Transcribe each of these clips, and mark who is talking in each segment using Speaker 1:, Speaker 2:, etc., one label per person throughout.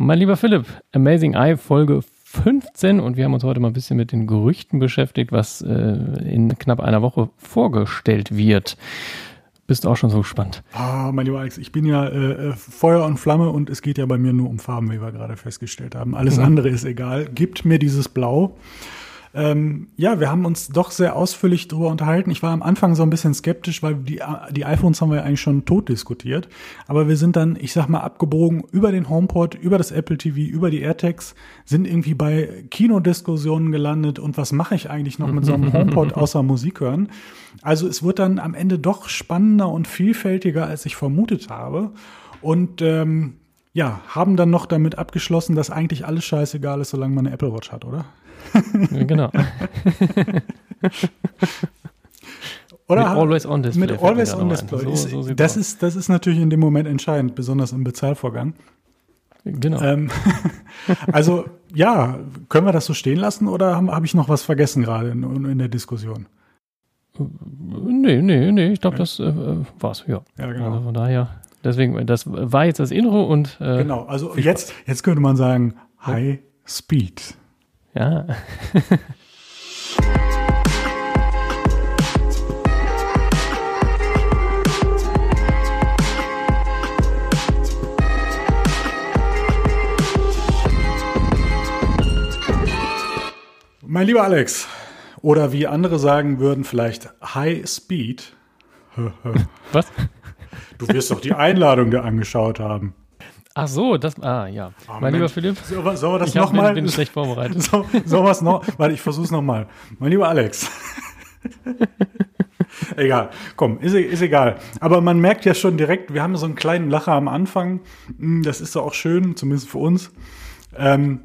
Speaker 1: Mein lieber Philipp, Amazing Eye Folge 15 und wir haben uns heute mal ein bisschen mit den Gerüchten beschäftigt, was äh, in knapp einer Woche vorgestellt wird. Bist du auch schon so gespannt?
Speaker 2: Ah, mein lieber Alex, ich bin ja äh, äh, Feuer und Flamme und es geht ja bei mir nur um Farben, wie wir gerade festgestellt haben. Alles mhm. andere ist egal. Gibt mir dieses Blau. Ähm, ja, wir haben uns doch sehr ausführlich darüber unterhalten. Ich war am Anfang so ein bisschen skeptisch, weil die, die iPhones haben wir ja eigentlich schon tot diskutiert. Aber wir sind dann, ich sag mal, abgebogen über den HomePod, über das Apple TV, über die AirTags, sind irgendwie bei Kinodiskussionen gelandet. Und was mache ich eigentlich noch mit so einem HomePod außer Musik hören? Also es wird dann am Ende doch spannender und vielfältiger, als ich vermutet habe. Und ähm, ja, haben dann noch damit abgeschlossen, dass eigentlich alles scheißegal ist, solange man eine Apple Watch hat, oder?
Speaker 1: Genau.
Speaker 2: Oder mit Always On Display. Mit Always On Display. So, so das, ist, das ist natürlich in dem Moment entscheidend, besonders im Bezahlvorgang.
Speaker 1: Genau. Ähm,
Speaker 2: also ja, können wir das so stehen lassen oder habe hab ich noch was vergessen gerade in, in, der Diskussion?
Speaker 1: Nee, nee, nee, ich glaube, das äh, war's, ja. Ja, genau. Also von daher, deswegen, das war jetzt das Intro und.
Speaker 2: Äh, genau, also jetzt, jetzt könnte man sagen, High Speed.
Speaker 1: Ja.
Speaker 2: mein lieber Alex, oder wie andere sagen würden, vielleicht High Speed.
Speaker 1: Was?
Speaker 2: Du wirst doch die Einladung dir angeschaut haben.
Speaker 1: Ach so, das, ah, ja.
Speaker 2: Oh, mein Mensch. lieber Philipp.
Speaker 1: Sollen wir, soll wir das nochmal? Ich bin schlecht vorbereitet.
Speaker 2: So, wir es noch? Warte, ich versuch's nochmal. Mein lieber Alex. egal, komm, ist, ist egal. Aber man merkt ja schon direkt, wir haben so einen kleinen Lacher am Anfang. Hm, das ist doch auch schön, zumindest für uns. Ähm,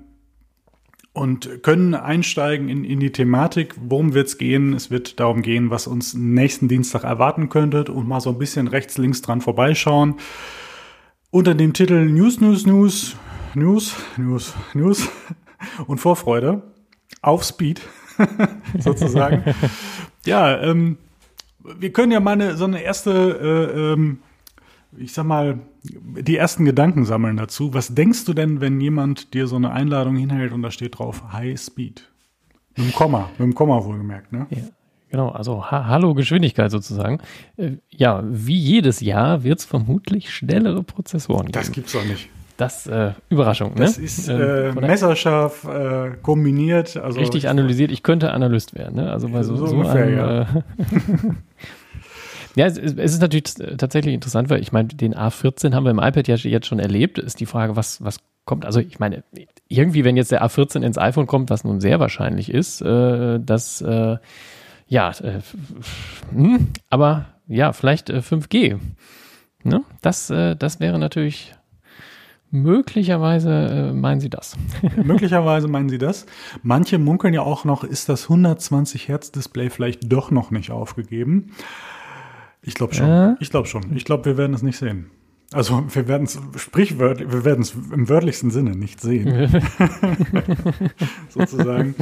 Speaker 2: und können einsteigen in, in die Thematik. Worum wird's gehen? Es wird darum gehen, was uns nächsten Dienstag erwarten könnte und mal so ein bisschen rechts, links dran vorbeischauen unter dem Titel News, News, News, News, News, News und Vorfreude auf Speed sozusagen. ja, ähm, wir können ja mal eine, so eine erste, äh, ähm, ich sag mal, die ersten Gedanken sammeln dazu. Was denkst du denn, wenn jemand dir so eine Einladung hinhält und da steht drauf High Speed? Mit dem Komma, mit dem Komma wohlgemerkt, ne?
Speaker 1: Ja. Genau, also ha Hallo Geschwindigkeit sozusagen. Äh, ja, wie jedes Jahr wird es vermutlich schnellere Prozessoren geben.
Speaker 2: Das gibt's doch nicht.
Speaker 1: Das äh, Überraschung,
Speaker 2: das ne? Das ist äh, äh messerscharf äh, kombiniert. Also
Speaker 1: richtig analysiert. Ich könnte Analyst werden, ne? Also bei so, so, so ungefähr, einem, ja. Äh, ja, es, es, ist natürlich tatsächlich interessant, weil ich meine, den A14 haben wir im iPad ja jetzt schon erlebt. Ist die Frage, was, was kommt? Also ich meine, irgendwie, wenn jetzt der A14 ins iPhone kommt, was nun sehr wahrscheinlich ist, äh, dass äh, ja, äh, hm, aber ja, vielleicht äh, 5G. Ne? Das, äh, das wäre natürlich möglicherweise äh, meinen Sie das.
Speaker 2: möglicherweise meinen Sie das. Manche munkeln ja auch noch, ist das 120 Hertz Display vielleicht doch noch nicht aufgegeben? Ich glaube schon. Äh? Ich glaube schon. Ich glaube, wir werden es nicht sehen. Also wir werden es sprichwörtlich, wir werden es im wörtlichsten Sinne nicht sehen. Sozusagen.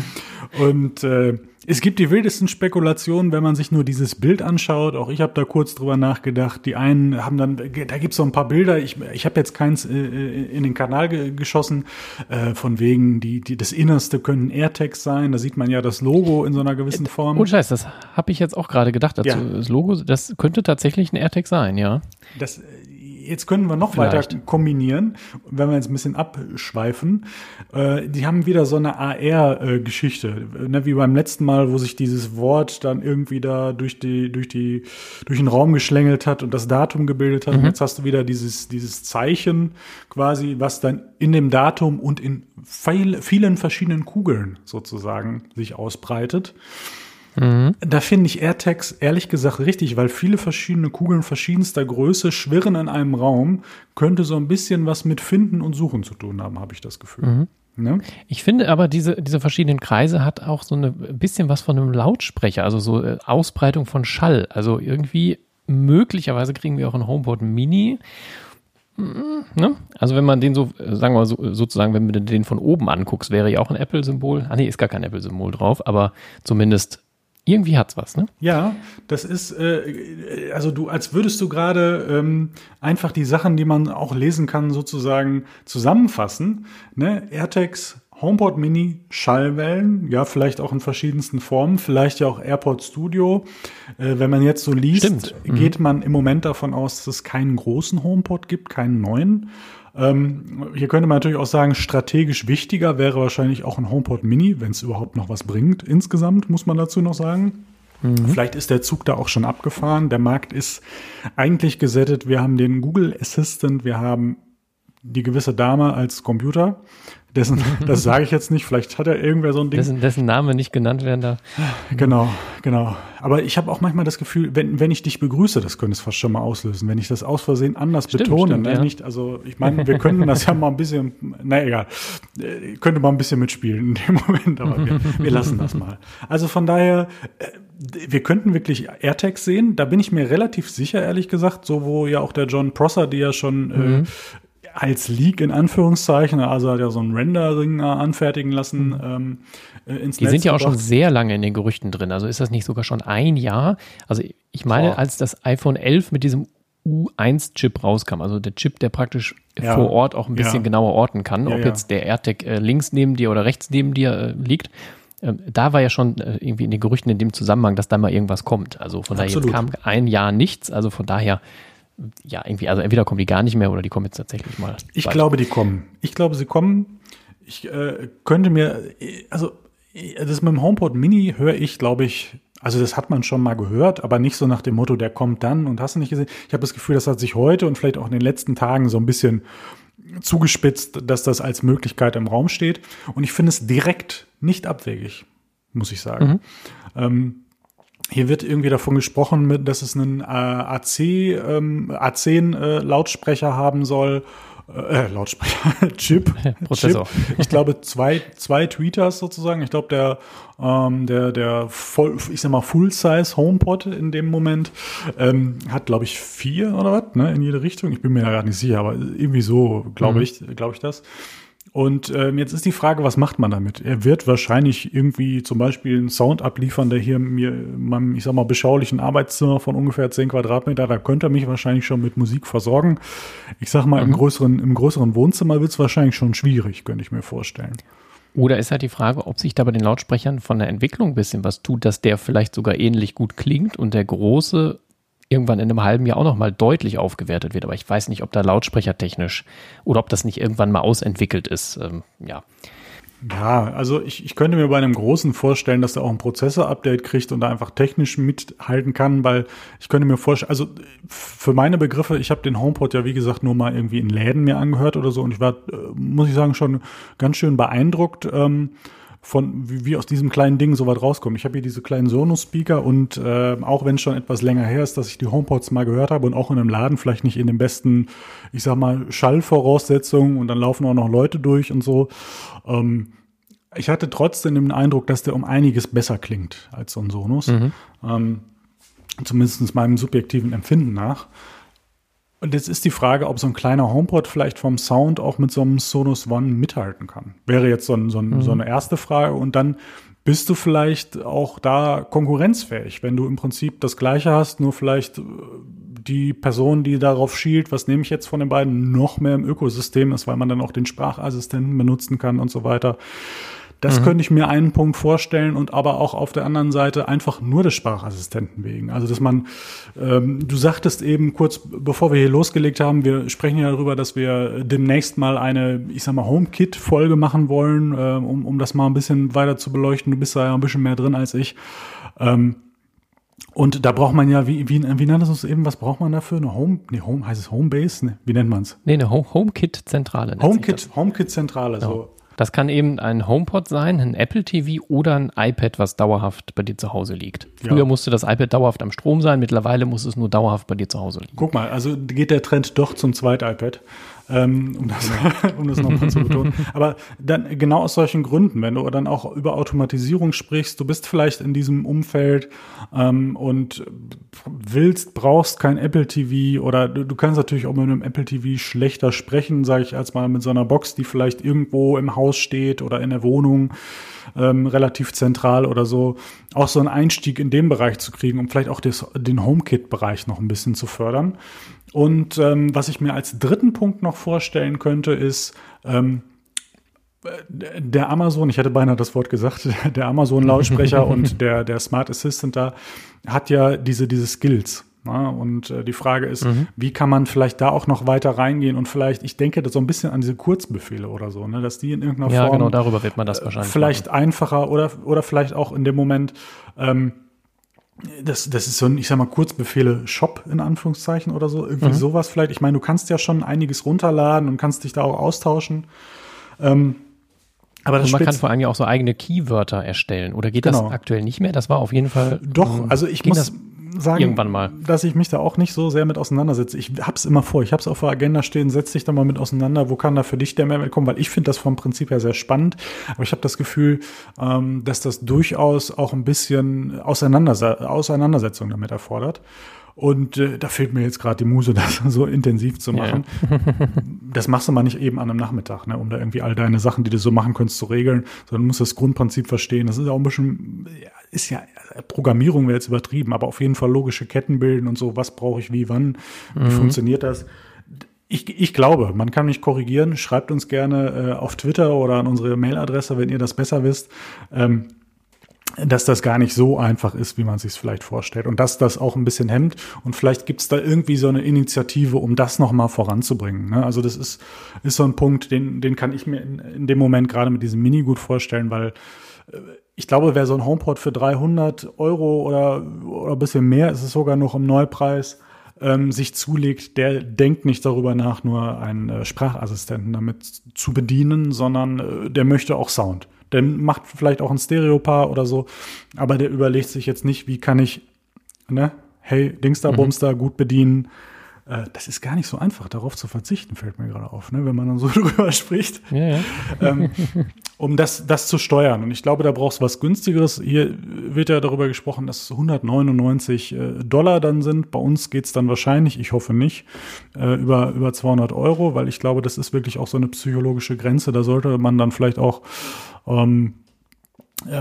Speaker 2: Und äh, es gibt die wildesten Spekulationen, wenn man sich nur dieses Bild anschaut. Auch ich habe da kurz drüber nachgedacht. Die einen haben dann, da gibt's so ein paar Bilder. Ich, ich habe jetzt keins äh, äh, in den Kanal ge geschossen, äh, von wegen, die, die, das Innerste können AirTags sein. Da sieht man ja das Logo in so einer gewissen Form.
Speaker 1: Oh Scheiß, das habe ich jetzt auch gerade gedacht dazu. Ja. Das Logo, das könnte tatsächlich ein AirTag sein, ja.
Speaker 2: Das jetzt können wir noch Vielleicht. weiter kombinieren, wenn wir jetzt ein bisschen abschweifen. Äh, die haben wieder so eine AR-Geschichte, ne, wie beim letzten Mal, wo sich dieses Wort dann irgendwie da durch die, durch die, durch den Raum geschlängelt hat und das Datum gebildet hat. Mhm. Und jetzt hast du wieder dieses, dieses Zeichen quasi, was dann in dem Datum und in viel, vielen verschiedenen Kugeln sozusagen sich ausbreitet. Mhm. Da finde ich AirTags ehrlich gesagt richtig, weil viele verschiedene Kugeln verschiedenster Größe schwirren in einem Raum, könnte so ein bisschen was mit Finden und Suchen zu tun haben, habe ich das Gefühl. Mhm.
Speaker 1: Ne? Ich finde aber, diese, diese verschiedenen Kreise hat auch so ein bisschen was von einem Lautsprecher, also so äh, Ausbreitung von Schall. Also irgendwie, möglicherweise kriegen wir auch ein HomePod Mini. Mhm, ne? Also wenn man den so, äh, sagen wir mal so, sozusagen, wenn du den von oben anguckst, wäre ja auch ein Apple-Symbol. Ah nee, ist gar kein Apple-Symbol drauf, aber zumindest irgendwie hat's was, ne?
Speaker 2: Ja, das ist, äh, also du, als würdest du gerade ähm, einfach die Sachen, die man auch lesen kann, sozusagen zusammenfassen. Ne? AirTags, HomePod Mini, Schallwellen, ja, vielleicht auch in verschiedensten Formen, vielleicht ja auch AirPod Studio. Äh, wenn man jetzt so liest,
Speaker 1: Stimmt. Mhm.
Speaker 2: geht man im Moment davon aus, dass es keinen großen HomePod gibt, keinen neuen. Ähm, hier könnte man natürlich auch sagen, strategisch wichtiger wäre wahrscheinlich auch ein HomePod Mini, wenn es überhaupt noch was bringt. Insgesamt muss man dazu noch sagen. Vielleicht ist der Zug da auch schon abgefahren. Der Markt ist eigentlich gesättet. Wir haben den Google Assistant, wir haben die gewisse Dame als Computer. Dessen, das sage ich jetzt nicht. Vielleicht hat er irgendwer so ein Ding.
Speaker 1: Dessen, dessen Name nicht genannt werden darf.
Speaker 2: Genau, genau. Aber ich habe auch manchmal das Gefühl, wenn, wenn ich dich begrüße, das könnte es fast schon mal auslösen. Wenn ich das aus Versehen anders
Speaker 1: Stimmt,
Speaker 2: betone,
Speaker 1: stimmt,
Speaker 2: ne?
Speaker 1: ja.
Speaker 2: nicht, also ich meine, wir könnten das ja mal ein bisschen, na egal, Äh, könnte mal ein bisschen mitspielen in dem Moment, aber wir, wir lassen das mal. Also von daher, äh, wir könnten wirklich AirTags sehen. Da bin ich mir relativ sicher, ehrlich gesagt, so wo ja auch der John Prosser, die ja schon
Speaker 1: Mhm.
Speaker 2: äh, als Leak in Anführungszeichen, also hat ja so ein Rendering äh, anfertigen lassen ähm, äh, ins
Speaker 1: Mhm. Die
Speaker 2: Netz
Speaker 1: sind ja auch schon
Speaker 2: gebracht.
Speaker 1: sehr lange in den Gerüchten drin. Also ist das nicht sogar schon ein Jahr? Also ich meine,
Speaker 2: Boah.
Speaker 1: als das iPhone 11 mit diesem U1-Chip rauskam, also der Chip, der praktisch
Speaker 2: Ja.
Speaker 1: vor Ort auch ein bisschen
Speaker 2: Ja.
Speaker 1: genauer orten kann,
Speaker 2: Ja,
Speaker 1: ob jetzt der AirTag äh, links neben dir oder rechts neben dir äh, liegt. Ähm, da war ja schon äh, irgendwie in den Gerüchten in dem Zusammenhang, dass da mal irgendwas kommt. Also von daher
Speaker 2: Absolut.
Speaker 1: kam ein Jahr nichts. Also von daher, ja, irgendwie, also entweder kommen die gar nicht mehr oder die kommen jetzt tatsächlich mal.
Speaker 2: Ich
Speaker 1: bald.
Speaker 2: glaube, die kommen. Ich glaube, sie kommen. Ich äh, könnte mir, also das mit dem HomePod Mini höre ich, glaube ich, also das hat man schon mal gehört, aber nicht so nach dem Motto, der kommt dann und hast du nicht gesehen. Ich habe das Gefühl, das hat sich heute und vielleicht auch in den letzten Tagen so ein bisschen zugespitzt, dass das als Möglichkeit im Raum steht. Und ich finde es direkt nicht abwegig, muss ich sagen. Ähm, hier wird irgendwie davon gesprochen, dass es einen äh, AC, ähm, A10 äh, Lautsprecher haben soll. Äh, Lautsprecher, Chip.
Speaker 1: Prozessor.
Speaker 2: Chip. Ich glaube, zwei, zwei Tweeters sozusagen. Ich glaube, der, ähm, der, der voll, ich sag mal, Full-Size HomePod in dem Moment ähm, hat, glaube ich, vier oder was, ne, in jede Richtung. Ich bin mir da gar nicht sicher, aber irgendwie so, glaube ich, glaube ich das. Und ähm, jetzt ist die Frage, was macht man damit? Er wird wahrscheinlich irgendwie zum Beispiel einen Sound abliefern, der hier mir in meinem, ich sag mal, beschaulichen Arbeitszimmer von ungefähr 10 Quadratmeter, da könnte er mich wahrscheinlich schon mit Musik versorgen. Ich sag mal, im größeren, im größeren Wohnzimmer wird es wahrscheinlich schon schwierig, könnte ich mir vorstellen.
Speaker 1: Oder ist halt die Frage, ob sich da bei den Lautsprechern von der Entwicklung ein bisschen was tut, dass der vielleicht sogar ähnlich gut klingt und der große irgendwann in einem halben Jahr auch nochmal deutlich aufgewertet wird. Aber ich weiß nicht, ob da lautsprechertechnisch oder ob das nicht irgendwann mal ausentwickelt ist. Ähm, ja.
Speaker 2: Ja, also ich, ich könnte mir bei einem großen vorstellen, dass er auch ein Prozessor-Update kriegt und da einfach technisch mithalten kann, weil ich könnte mir vorstellen, also für meine Begriffe, ich habe den HomePod ja wie gesagt nur mal irgendwie in Läden mir angehört oder so und ich war, äh, muss ich sagen, schon ganz schön beeindruckt. Ähm, von wie, wie aus diesem kleinen Ding so weit rauskommt. Ich habe hier diese kleinen Sonos-Speaker und äh, auch wenn es schon etwas länger her ist, dass ich die HomePods mal gehört habe und auch in einem Laden vielleicht nicht in den besten, ich sag mal, Schallvoraussetzungen und dann laufen auch noch Leute durch und so. Ähm, ich hatte trotzdem den Eindruck, dass der um einiges besser klingt als so ein Sonos. Ähm, zumindest meinem subjektiven Empfinden nach. Und jetzt ist die Frage, ob so ein kleiner HomePod vielleicht vom Sound auch mit so einem Sonos One mithalten kann. Wäre jetzt so, ein, so, ein, so eine erste Frage. Und dann bist du vielleicht auch da konkurrenzfähig, wenn du im Prinzip das Gleiche hast, nur vielleicht äh, die Person, die darauf schielt, was nehme ich jetzt von den beiden, noch mehr im Ökosystem ist, weil man dann auch den Sprachassistenten benutzen kann und so weiter. Das könnte ich mir einen Punkt vorstellen und aber auch auf der anderen Seite einfach nur des Sprachassistenten wegen. Also dass man, ähm, du sagtest eben kurz, bevor wir hier losgelegt haben, wir sprechen ja darüber, dass wir demnächst mal eine, ich sag mal, HomeKit-Folge machen wollen, äh, um, um das mal ein bisschen weiter zu beleuchten. Du bist da ja ein bisschen mehr drin als ich. Ähm, und da braucht man ja, wie, wie, wie nanntest du es eben, was braucht man dafür? Eine Home, nee, Home, heißt es Homebase? Nee, wie nennt man es?
Speaker 1: Nee, eine Home HomeKit-Zentrale.
Speaker 2: HomeKit, HomeKit-Zentrale, so.
Speaker 1: Das kann eben ein HomePod sein, ein Apple TV oder ein iPad, was dauerhaft bei dir zu Hause liegt. Früher
Speaker 2: Ja.
Speaker 1: musste das iPad dauerhaft am Strom sein, mittlerweile muss es nur dauerhaft bei dir zu Hause liegen.
Speaker 2: Guck mal, also geht der Trend doch zum Zweit-iPad. Ähm, um, das, um das nochmal zu betonen. Aber dann genau aus solchen Gründen, wenn du dann auch über Automatisierung sprichst, du bist vielleicht in diesem Umfeld ähm, und willst, brauchst kein Apple TV oder du, du kannst natürlich auch mit einem Apple TV schlechter sprechen, sage ich, als mal mit so einer Box, die vielleicht irgendwo im Haus steht oder in der Wohnung ähm, relativ zentral oder so, auch so einen Einstieg in dem Bereich zu kriegen, um vielleicht auch das, den HomeKit-Bereich noch ein bisschen zu fördern. Und ähm, was ich mir als dritten Punkt noch vorstellen könnte, ist, ähm, der Amazon, ich hätte beinahe das Wort gesagt, der Amazon-Lautsprecher und der, der Smart Assistant da hat ja diese, diese Skills. Na, und äh, die Frage ist, mhm. wie kann man vielleicht da auch noch weiter reingehen und vielleicht, ich denke so ein bisschen an diese Kurzbefehle oder so, ne, dass die in irgendeiner
Speaker 1: ja,
Speaker 2: Form.
Speaker 1: Ja, genau, darüber wird man das wahrscheinlich.
Speaker 2: Vielleicht machen. einfacher oder, oder vielleicht auch in dem Moment, ähm, das, das ist so ein, ich sag mal, Kurzbefehle Shop in Anführungszeichen oder so, irgendwie mhm. sowas vielleicht. Ich meine, du kannst ja schon einiges runterladen und kannst dich da auch austauschen. Ähm,
Speaker 1: aber und man kann vor allem ja auch so eigene Keywörter erstellen. Oder geht genau. das aktuell nicht mehr? Das war auf jeden Fall.
Speaker 2: Doch, also ich muss, sagen,
Speaker 1: irgendwann mal.
Speaker 2: dass ich mich da auch nicht so sehr mit auseinandersetze. Ich hab's immer vor, ich hab's auf der Agenda stehen, setz dich da mal mit auseinander, wo kann da für dich der Mehrwert kommen, weil ich finde das vom Prinzip her sehr spannend, aber ich habe das Gefühl, ähm, dass das durchaus auch ein bisschen Auseinanderse Auseinandersetzung damit erfordert. Und äh, da fehlt mir jetzt gerade die Muse, das so intensiv zu machen. Ja, ja. das machst du mal nicht eben an einem Nachmittag, ne, um da irgendwie all deine Sachen, die du so machen könntest, zu regeln, sondern du musst das Grundprinzip verstehen. Das ist auch ein bisschen, ist ja, Programmierung wäre jetzt übertrieben, aber auf jeden Fall logische Ketten bilden und so, was brauche ich wie, wann, wie mhm. funktioniert das. Ich, ich glaube, man kann mich korrigieren. Schreibt uns gerne äh, auf Twitter oder an unsere Mailadresse, wenn ihr das besser wisst. Ähm, dass das gar nicht so einfach ist, wie man sich es vielleicht vorstellt und dass das auch ein bisschen hemmt und vielleicht gibt es da irgendwie so eine Initiative, um das nochmal voranzubringen. Ne? Also das ist, ist so ein Punkt, den, den kann ich mir in, in dem Moment gerade mit diesem Mini gut vorstellen, weil äh, ich glaube, wer so ein HomePod für 300 Euro oder, oder ein bisschen mehr, ist es sogar noch im Neupreis, ähm, sich zulegt, der denkt nicht darüber nach, nur einen äh, Sprachassistenten damit zu bedienen, sondern äh, der möchte auch Sound. Der macht vielleicht auch ein Stereopaar oder so, aber der überlegt sich jetzt nicht, wie kann ich, ne, hey, Dingster, mhm. Bumster, gut bedienen, äh, das ist gar nicht so einfach, darauf zu verzichten, fällt mir gerade auf, ne, wenn man dann so drüber spricht. Ja, ja. ähm, um das, das zu steuern. Und ich glaube, da brauchst du was günstigeres. Hier wird ja darüber gesprochen, dass 199 äh, Dollar dann sind. Bei uns geht's dann wahrscheinlich, ich hoffe nicht, äh, über, über 200 Euro, weil ich glaube, das ist wirklich auch so eine psychologische Grenze. Da sollte man dann vielleicht auch ähm, äh,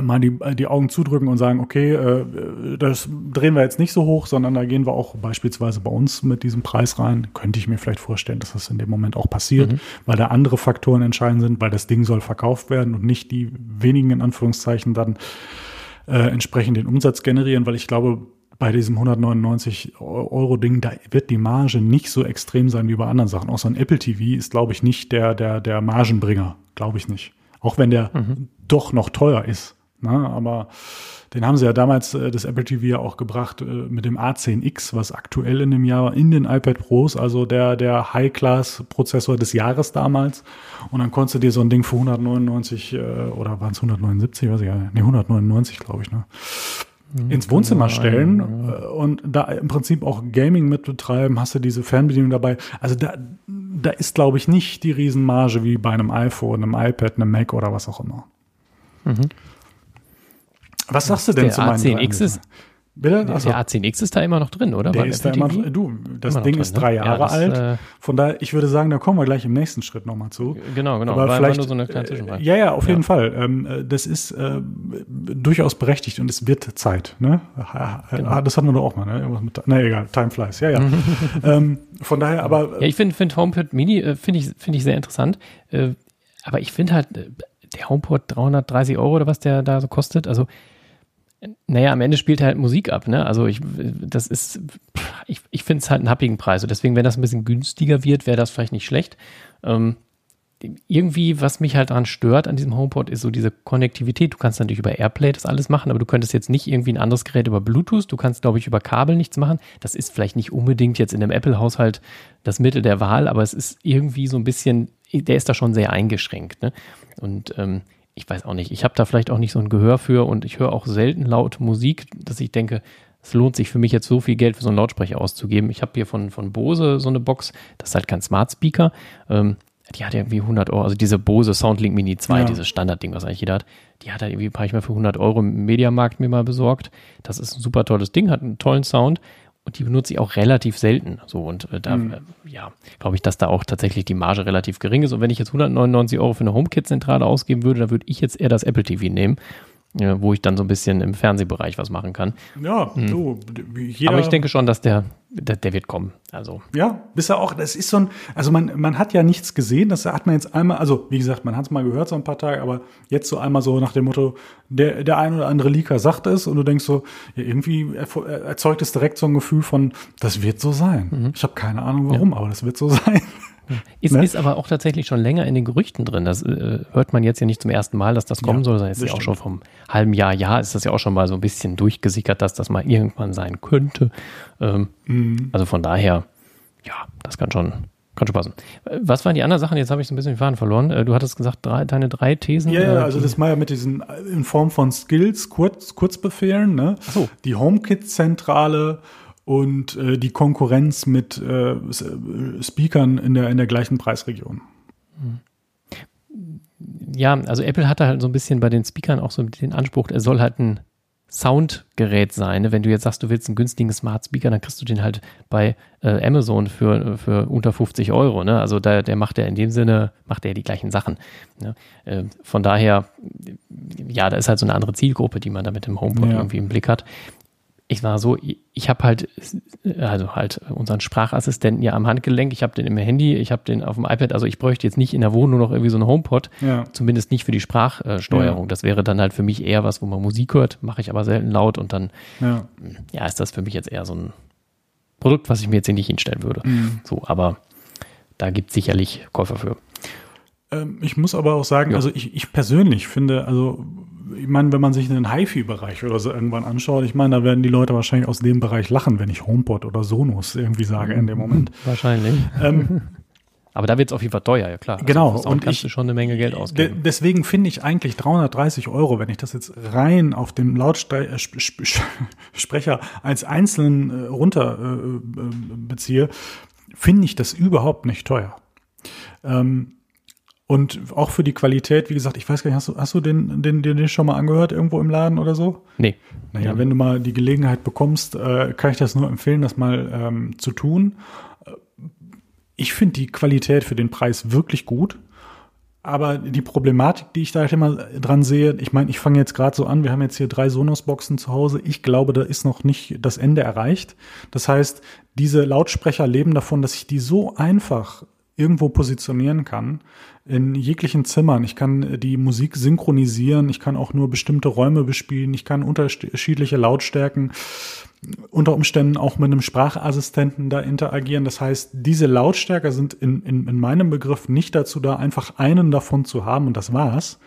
Speaker 2: mal die, die Augen zudrücken und sagen, okay, äh, das drehen wir jetzt nicht so hoch, sondern da gehen wir auch beispielsweise bei uns mit diesem Preis rein. Könnte ich mir vielleicht vorstellen, dass das in dem Moment auch passiert, mhm. weil da andere Faktoren entscheidend sind, weil das Ding soll verkauft werden und nicht die wenigen in Anführungszeichen dann äh, entsprechend den Umsatz generieren, weil ich glaube, bei diesem 199 Euro Ding, da wird die Marge nicht so extrem sein wie bei anderen Sachen. Auch so ein Apple TV ist, glaube ich, nicht der, der, der Margenbringer. Glaube ich nicht. Auch wenn der mhm. Doch noch teuer ist. Ne? Aber den haben sie ja damals, äh, das Apple TV ja auch gebracht, äh, mit dem A10X, was aktuell in dem Jahr in den iPad Pros, also der, der High-Class-Prozessor des Jahres damals. Und dann konntest du dir so ein Ding für 199 äh, oder waren es 179, weiß ich gar nicht, nee, 199, glaube ich, ne? Mhm. ins Wohnzimmer stellen ja. und da im Prinzip auch Gaming mit betreiben, hast du diese Fernbedienung dabei. Also da, da ist, glaube ich, nicht die Riesenmarge wie bei einem iPhone, einem iPad, einem Mac oder was auch immer. Mhm. Was sagst du denn
Speaker 1: der
Speaker 2: zu meinen
Speaker 1: A10X ist, Bitte? Der, der A10X ist da immer noch drin, oder?
Speaker 2: Der ist da immer du, das Ding drin, ist drei ne? Jahre ja, das, alt. Äh, Von daher, ich würde sagen, da kommen wir gleich im nächsten Schritt nochmal zu.
Speaker 1: Genau, genau.
Speaker 2: Aber war, vielleicht, nur so eine kleine Zwischenfrage. Ja, ja, auf ja. jeden Fall. Ähm, äh, das ist äh, durchaus berechtigt und es wird Zeit. Ne? Genau. Das hatten wir doch auch mal. Ne? Mit, na egal, Time flies. Ja, ja. ähm, von daher, aber.
Speaker 1: Ja, ich finde find HomePod Mini äh, finde ich, find ich sehr interessant. Äh, aber ich finde halt, äh, der HomePod 330 Euro oder was der da so kostet, also naja, am Ende spielt er halt Musik ab, ne? Also ich, das ist, ich, ich finde es halt einen happigen Preis. Und deswegen, wenn das ein bisschen günstiger wird, wäre das vielleicht nicht schlecht. Ähm, irgendwie, was mich halt daran stört an diesem HomePod, ist so diese Konnektivität. Du kannst natürlich über Airplay das alles machen, aber du könntest jetzt nicht irgendwie ein anderes Gerät über Bluetooth. Du kannst, glaube ich, über Kabel nichts machen. Das ist vielleicht nicht unbedingt jetzt in einem Apple-Haushalt das Mittel der Wahl, aber es ist irgendwie so ein bisschen, der ist da schon sehr eingeschränkt. Ne? Und ähm, ich weiß auch nicht, ich habe da vielleicht auch nicht so ein Gehör für und ich höre auch selten laut Musik, dass ich denke, es lohnt sich für mich jetzt so viel Geld für so einen Lautsprecher auszugeben. Ich habe hier von, von Bose so eine Box, das ist halt kein Smart Speaker. Ähm, die hat irgendwie 100 Euro, also diese Bose Soundlink Mini 2, ja. dieses Standardding, was eigentlich jeder hat, die hat halt irgendwie, habe ich mal für 100 Euro im Mediamarkt mir mal besorgt. Das ist ein super tolles Ding, hat einen tollen Sound und die benutze ich auch relativ selten. So und äh, da, mhm. äh, ja, glaube ich, dass da auch tatsächlich die Marge relativ gering ist. Und wenn ich jetzt 199 Euro für eine HomeKit-Zentrale ausgeben würde, dann würde ich jetzt eher das Apple TV nehmen ja, wo ich dann so ein bisschen im Fernsehbereich was machen kann.
Speaker 2: Ja, hm. du,
Speaker 1: jeder, Aber ich denke schon, dass der, der, der, wird kommen. Also.
Speaker 2: Ja, bisher auch, das ist so ein, also man, man hat ja nichts gesehen, das hat man jetzt einmal, also wie gesagt, man hat es mal gehört so ein paar Tage, aber jetzt so einmal so nach dem Motto, der, der ein oder andere Leaker sagt es und du denkst so, ja, irgendwie erzeugt es direkt so ein Gefühl von, das wird so sein. Mhm. Ich habe keine Ahnung warum, ja. aber das wird so sein.
Speaker 1: Ist, ne? ist aber auch tatsächlich schon länger in den Gerüchten drin. Das äh, hört man jetzt ja nicht zum ersten Mal, dass das kommen ja, soll, sondern ist ja auch schon vom halben Jahr, Jahr ist das ja auch schon mal so ein bisschen durchgesickert, dass das mal irgendwann sein könnte. Ähm, mhm. Also von daher, ja, das kann schon, kann schon passen. Was waren die anderen Sachen? Jetzt habe ich so ein bisschen den Faden verloren. Äh, du hattest gesagt, drei, deine drei Thesen.
Speaker 2: Ja, yeah, äh, also das mal ja mit diesen äh, in Form von Skills, Kurz, Kurzbefehlen, ne?
Speaker 1: So.
Speaker 2: Die HomeKit-Zentrale und äh, die Konkurrenz mit äh, Speakern in der, in der gleichen Preisregion.
Speaker 1: Ja, also Apple hatte halt so ein bisschen bei den Speakern auch so den Anspruch, er soll halt ein Soundgerät sein. Ne? Wenn du jetzt sagst, du willst einen günstigen Smart Speaker, dann kriegst du den halt bei äh, Amazon für, für unter 50 Euro. Ne? Also da, der macht ja in dem Sinne, macht er die gleichen Sachen. Ne? Äh, von daher, ja, da ist halt so eine andere Zielgruppe, die man da mit dem HomePod ja. irgendwie im Blick hat ich war so, ich habe halt, also halt unseren Sprachassistenten ja am Handgelenk, ich habe den im Handy, ich habe den auf dem iPad, also ich bräuchte jetzt nicht in der Wohnung noch irgendwie so einen HomePod, ja. zumindest nicht für die Sprachsteuerung. Ja. Das wäre dann halt für mich eher was, wo man Musik hört, mache ich aber selten laut und dann, ja. ja. ist das für mich jetzt eher so ein Produkt, was ich mir jetzt hier nicht hinstellen würde. Mhm. So, aber da gibt es sicherlich Käufer für.
Speaker 2: Ähm, ich muss aber auch sagen, also ich, ich persönlich finde, also ich meine, wenn man sich den HiFi-Bereich oder so irgendwann anschaut, ich meine, da werden die Leute wahrscheinlich aus dem Bereich lachen, wenn ich HomePod oder Sonos irgendwie sage in dem Moment.
Speaker 1: Wahrscheinlich. Ähm, aber da wird es auf jeden Fall teuer, ja klar.
Speaker 2: Also genau.
Speaker 1: Also und kannst ich, du schon eine Menge Geld ausgeben.
Speaker 2: De deswegen finde ich eigentlich 330 Euro, wenn ich das jetzt rein auf den Lautsprecher äh, als einzelnen äh, runter äh, äh, beziehe, finde ich das überhaupt nicht teuer. Ähm, und auch für die Qualität, wie gesagt, ich weiß gar nicht, hast du, hast du den, den, den, schon mal angehört irgendwo im Laden oder so?
Speaker 1: Nee.
Speaker 2: Naja, wenn du mal die Gelegenheit bekommst, äh, kann ich das nur empfehlen, das mal ähm, zu tun. Ich finde die Qualität für den Preis wirklich gut. Aber die Problematik, die ich da halt immer dran sehe, ich meine, ich fange jetzt gerade so an, wir haben jetzt hier drei Sonos-Boxen zu Hause. Ich glaube, da ist noch nicht das Ende erreicht. Das heißt, diese Lautsprecher leben davon, dass ich die so einfach irgendwo positionieren kann, in jeglichen Zimmern. Ich kann die Musik synchronisieren, ich kann auch nur bestimmte Räume bespielen, ich kann unterschiedliche Lautstärken unter Umständen auch mit einem Sprachassistenten da interagieren. Das heißt, diese Lautstärker sind in, in, in meinem Begriff nicht dazu da, einfach einen davon zu haben und das war's,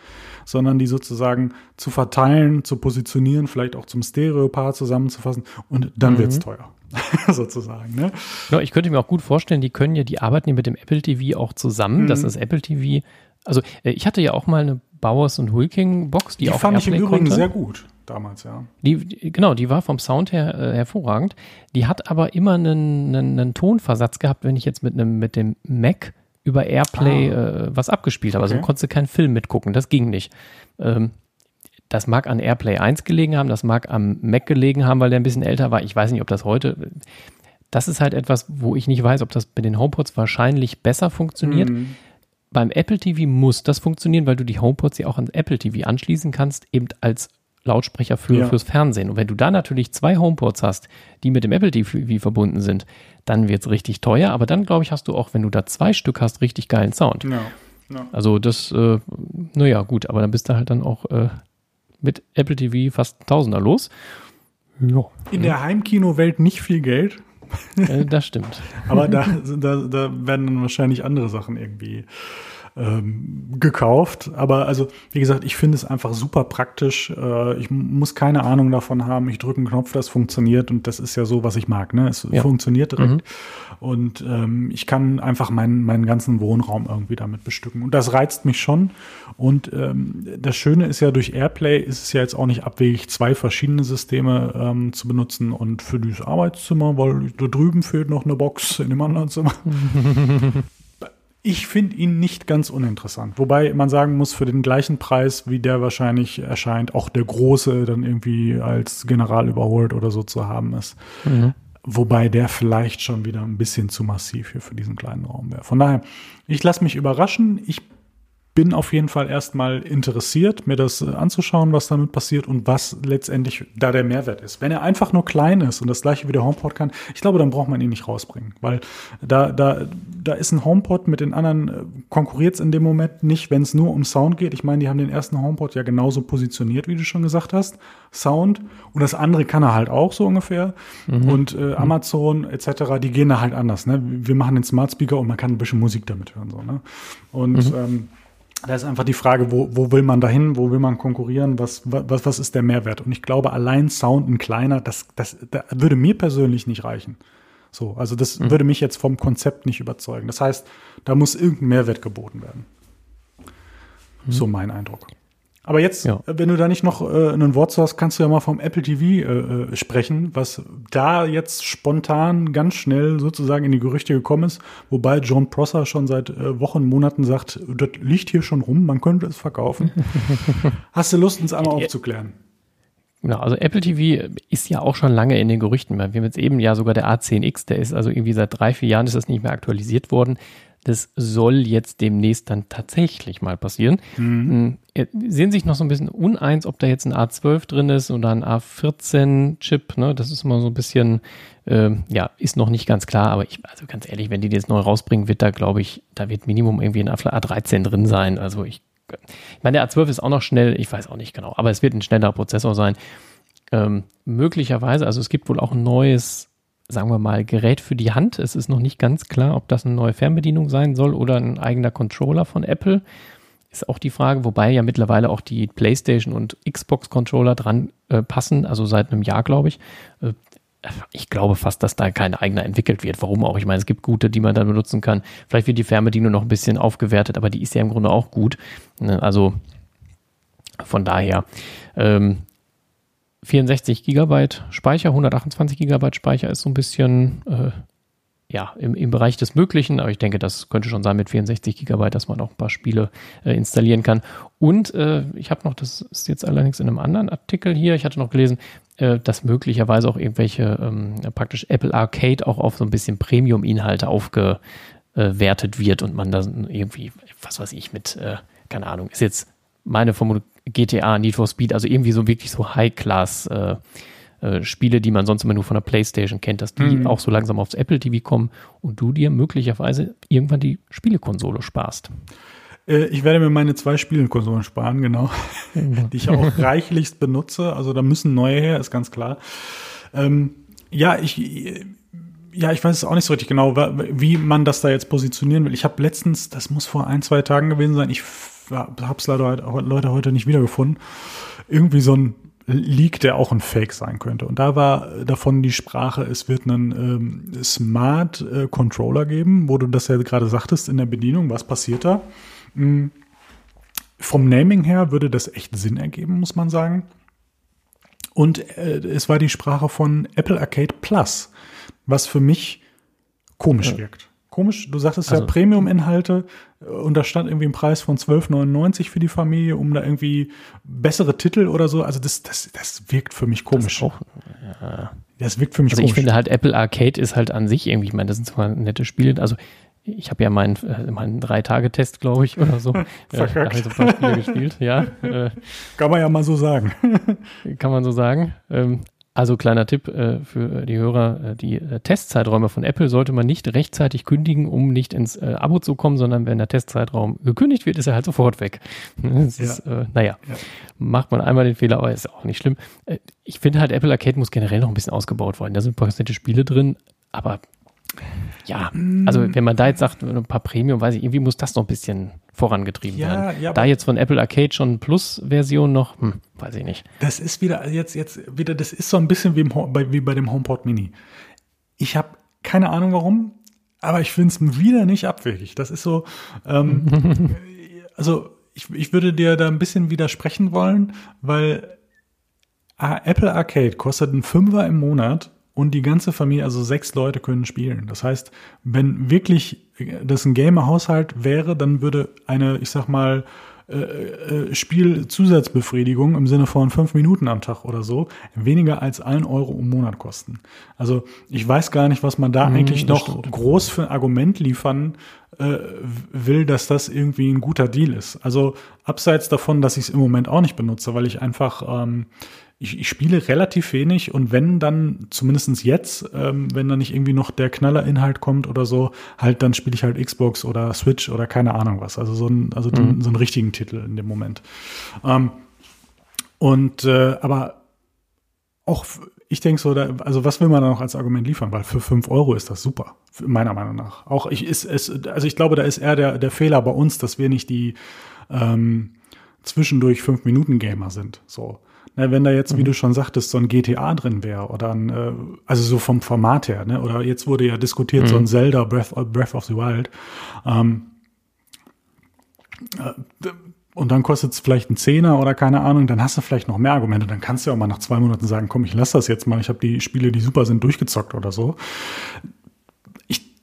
Speaker 2: sondern die sozusagen zu verteilen, zu positionieren, vielleicht auch zum Stereopaar zusammenzufassen und dann mhm. wird's teuer. sozusagen. Ne?
Speaker 1: Ja, ich könnte mir auch gut vorstellen, die können ja, die arbeiten ja mit dem Apple TV auch zusammen. Mhm. Das ist Apple TV. Also äh, ich hatte ja auch mal eine Bowers und Hulking Box, die, die auch
Speaker 2: fand Airplay ich im Übrigen konnte. sehr gut damals, ja.
Speaker 1: Die, genau, die war vom Sound her äh, hervorragend. Die hat aber immer einen, einen, einen, Tonversatz gehabt, wenn ich jetzt mit einem mit dem Mac über Airplay ah. äh, was abgespielt habe. Also okay. Also konntest du keinen Film mitgucken, das ging nicht. Ähm, das mag an AirPlay 1 gelegen haben, das mag am Mac gelegen haben, weil der ein bisschen älter war. Ich weiß nicht, ob das heute. Das ist halt etwas, wo ich nicht weiß, ob das bei den HomePods wahrscheinlich besser funktioniert. Mhm. Beim Apple TV muss das funktionieren, weil du die HomePods ja auch an Apple TV anschließen kannst, eben als Lautsprecher für, ja. fürs Fernsehen. Und wenn du da natürlich zwei HomePods hast, die mit dem Apple TV verbunden sind, dann wird es richtig teuer. Aber dann, glaube ich, hast du auch, wenn du da zwei Stück hast, richtig geilen Sound. Ja. Ja. Also das, äh, naja, gut, aber dann bist du halt dann auch äh, mit Apple TV fast Tausender los.
Speaker 2: Ja. In der Heimkino-Welt nicht viel Geld.
Speaker 1: Äh, das stimmt.
Speaker 2: Aber da, da, da werden dann wahrscheinlich andere Sachen irgendwie ähm, gekauft. Aber also, wie gesagt, ich finde es einfach super praktisch. Äh, ich muss keine Ahnung davon haben. Ich drücke einen Knopf, das funktioniert und das ist ja so, was ich mag. Ne? Es ja. funktioniert direkt. Mhm. Und ähm, ich kann einfach meinen, meinen ganzen Wohnraum irgendwie damit bestücken. Und das reizt mich schon. Und ähm, das Schöne ist ja, durch Airplay ist es ja jetzt auch nicht abwegig, zwei verschiedene Systeme ähm, zu benutzen. Und für dieses Arbeitszimmer, weil da drüben fehlt noch eine Box in dem anderen Zimmer. Ich finde ihn nicht ganz uninteressant. Wobei man sagen muss, für den gleichen Preis, wie der wahrscheinlich erscheint, auch der große dann irgendwie als General überholt oder so zu haben ist. Mhm. Wobei der vielleicht schon wieder ein bisschen zu massiv hier für diesen kleinen Raum wäre. Von daher, ich lasse mich überraschen. Ich bin auf jeden Fall erstmal interessiert, mir das äh, anzuschauen, was damit passiert und was letztendlich da der Mehrwert ist. Wenn er einfach nur klein ist und das gleiche wie der HomePod kann, ich glaube, dann braucht man ihn nicht rausbringen, weil da, da, da ist ein HomePod mit den anderen, äh, konkurriert es in dem Moment nicht, wenn es nur um Sound geht. Ich meine, die haben den ersten HomePod ja genauso positioniert, wie du schon gesagt hast. Sound und das andere kann er halt auch so ungefähr. Mhm. Und äh, Amazon etc., die gehen da halt anders. Ne? Wir machen den Smart Speaker und man kann ein bisschen Musik damit hören. So, ne? Und mhm. ähm, da ist einfach die Frage, wo, wo will man dahin, wo will man konkurrieren, was, was, was ist der Mehrwert? Und ich glaube, allein Sound ein kleiner, das, das, das würde mir persönlich nicht reichen. So, also das mhm. würde mich jetzt vom Konzept nicht überzeugen. Das heißt, da muss irgendein Mehrwert geboten werden. Mhm. So mein Eindruck. Aber jetzt, ja. wenn du da nicht noch äh, ein Wort hast, kannst du ja mal vom Apple TV äh, äh, sprechen, was da jetzt spontan ganz schnell sozusagen in die Gerüchte gekommen ist, wobei John Prosser schon seit äh, Wochen, Monaten sagt, das liegt hier schon rum, man könnte es verkaufen. Hast du Lust, uns einmal aufzuklären?
Speaker 1: Genau, also Apple TV ist ja auch schon lange in den Gerüchten. Wir haben jetzt eben ja sogar der A10X, der ist also irgendwie seit drei, vier Jahren ist das nicht mehr aktualisiert worden. Das soll jetzt demnächst dann tatsächlich mal passieren. Mhm. Hm, äh, sehen sich noch so ein bisschen uneins, ob da jetzt ein A12 drin ist oder ein A14-Chip. Ne? Das ist immer so ein bisschen, äh, ja, ist noch nicht ganz klar. Aber ich, also ganz ehrlich, wenn die das neu rausbringen, wird da, glaube ich, da wird Minimum irgendwie ein A13 drin sein. Also ich, ich meine, der A12 ist auch noch schnell, ich weiß auch nicht genau, aber es wird ein schnellerer Prozessor sein. Ähm, möglicherweise, also es gibt wohl auch ein neues sagen wir mal, Gerät für die Hand. Es ist noch nicht ganz klar, ob das eine neue Fernbedienung sein soll oder ein eigener Controller von Apple. Ist auch die Frage, wobei ja mittlerweile auch die PlayStation und Xbox Controller dran äh, passen, also seit einem Jahr, glaube ich. Äh, ich glaube fast, dass da kein eigener entwickelt wird. Warum auch? Ich meine, es gibt gute, die man dann benutzen kann. Vielleicht wird die Fernbedienung noch ein bisschen aufgewertet, aber die ist ja im Grunde auch gut. Ne, also von daher, ähm, 64 Gigabyte Speicher, 128 Gigabyte Speicher ist so ein bisschen äh, ja, im, im Bereich des Möglichen, aber ich denke, das könnte schon sein mit 64 Gigabyte, dass man auch ein paar Spiele äh, installieren kann. Und äh, ich habe noch, das ist jetzt allerdings in einem anderen Artikel hier, ich hatte noch gelesen, äh, dass möglicherweise auch irgendwelche ähm, praktisch Apple Arcade auch auf so ein bisschen Premium-Inhalte aufgewertet wird und man da irgendwie, was weiß ich, mit, äh, keine Ahnung, ist jetzt meine Vermutung, GTA, Need for Speed, also irgendwie so wirklich so High-Class äh, äh, Spiele, die man sonst immer nur von der Playstation kennt, dass die mhm. auch so langsam aufs Apple TV kommen und du dir möglicherweise irgendwann die Spielekonsole sparst.
Speaker 2: Äh, ich werde mir meine zwei Spielekonsolen sparen, genau, die ich auch reichlichst benutze. Also da müssen neue her, ist ganz klar. Ähm, ja, ich ja, ich weiß es auch nicht so richtig genau, wie man das da jetzt positionieren will. Ich habe letztens, das muss vor ein, zwei Tagen gewesen sein, ich habe es leider Leute heute nicht wiedergefunden, irgendwie so ein Leak, der auch ein Fake sein könnte. Und da war davon die Sprache, es wird einen ähm, Smart äh, Controller geben, wo du das ja gerade sagtest in der Bedienung. Was passiert da? Mhm. Vom Naming her würde das echt Sinn ergeben, muss man sagen. Und äh, es war die Sprache von Apple Arcade Plus, was für mich komisch ja. wirkt. Komisch, du sagtest also, ja Premium-Inhalte äh, und da stand irgendwie ein Preis von 12,99 für die Familie, um da irgendwie bessere Titel oder so. Also das, das, das wirkt für mich komisch. Das, auch,
Speaker 1: ja. das wirkt für mich also komisch. Ich finde halt Apple Arcade ist halt an sich irgendwie, ich meine, das sind zwar nette Spiele, also ich habe ja meinen, äh, meinen Drei-Tage-Test, glaube ich, oder so. äh, habe ich so ein paar Spiele gespielt, ja. Äh,
Speaker 2: kann man ja mal so sagen.
Speaker 1: kann man so sagen. Ähm, also kleiner Tipp äh, für die Hörer, äh, die äh, Testzeiträume von Apple sollte man nicht rechtzeitig kündigen, um nicht ins äh, Abo zu kommen, sondern wenn der Testzeitraum gekündigt wird, ist er halt sofort weg. Das ja. ist, äh, naja, ja. macht man einmal den Fehler, aber ist auch nicht schlimm. Ich finde halt, Apple Arcade muss generell noch ein bisschen ausgebaut werden. Da sind ein paar nette Spiele drin, aber ja, also wenn man da jetzt sagt, ein paar Premium, weiß ich, irgendwie muss das noch ein bisschen vorangetrieben
Speaker 2: Ja,
Speaker 1: werden.
Speaker 2: ja,
Speaker 1: da jetzt von Apple Arcade schon Plus-Version noch, hm, weiß ich nicht.
Speaker 2: Das ist wieder jetzt jetzt wieder das ist so ein bisschen wie, im, bei, wie bei dem HomePod Mini. Ich habe keine Ahnung warum, aber ich finde es wieder nicht abwegig. Das ist so, ähm, also ich, ich würde dir da ein bisschen widersprechen wollen, weil ah, Apple Arcade kostet einen Fünfer im Monat und die ganze Familie, also sechs Leute können spielen. Das heißt, wenn wirklich das ein Gamer-Haushalt wäre, dann würde eine, ich sag mal, äh, äh, Spielzusatzbefriedigung im Sinne von fünf Minuten am Tag oder so weniger als ein Euro im Monat kosten. Also ich weiß gar nicht, was man da eigentlich
Speaker 1: das
Speaker 2: noch groß für ein Argument liefern äh, will, dass das irgendwie ein guter Deal ist. Also abseits davon, dass ich es im Moment auch nicht benutze, weil ich einfach ähm, ich, ich spiele relativ wenig und wenn dann, zumindestens jetzt, ähm, wenn da nicht irgendwie noch der Knallerinhalt kommt oder so, halt dann spiele ich halt Xbox oder Switch oder keine Ahnung was. Also so, ein, also den, so einen richtigen Titel in dem Moment. Ähm, und äh, aber auch, ich denke so, da, also was will man da noch als Argument liefern? Weil für fünf Euro ist das super, meiner Meinung nach. Auch ich ist es, also ich glaube, da ist eher der, der Fehler bei uns, dass wir nicht die ähm, zwischendurch fünf Minuten Gamer sind. So. Na, wenn da jetzt, wie du schon sagtest, so ein GTA drin wäre oder ein, äh, also so vom Format her, ne? Oder jetzt wurde ja diskutiert, so ein Zelda Breath, Breath of the Wild. Ähm, äh, und dann kostet es vielleicht einen Zehner oder keine Ahnung, dann hast du vielleicht noch mehr Argumente. Dann kannst du ja auch mal nach zwei Monaten sagen, komm, ich lass das jetzt mal, ich habe die Spiele, die super sind, durchgezockt oder so. Ich,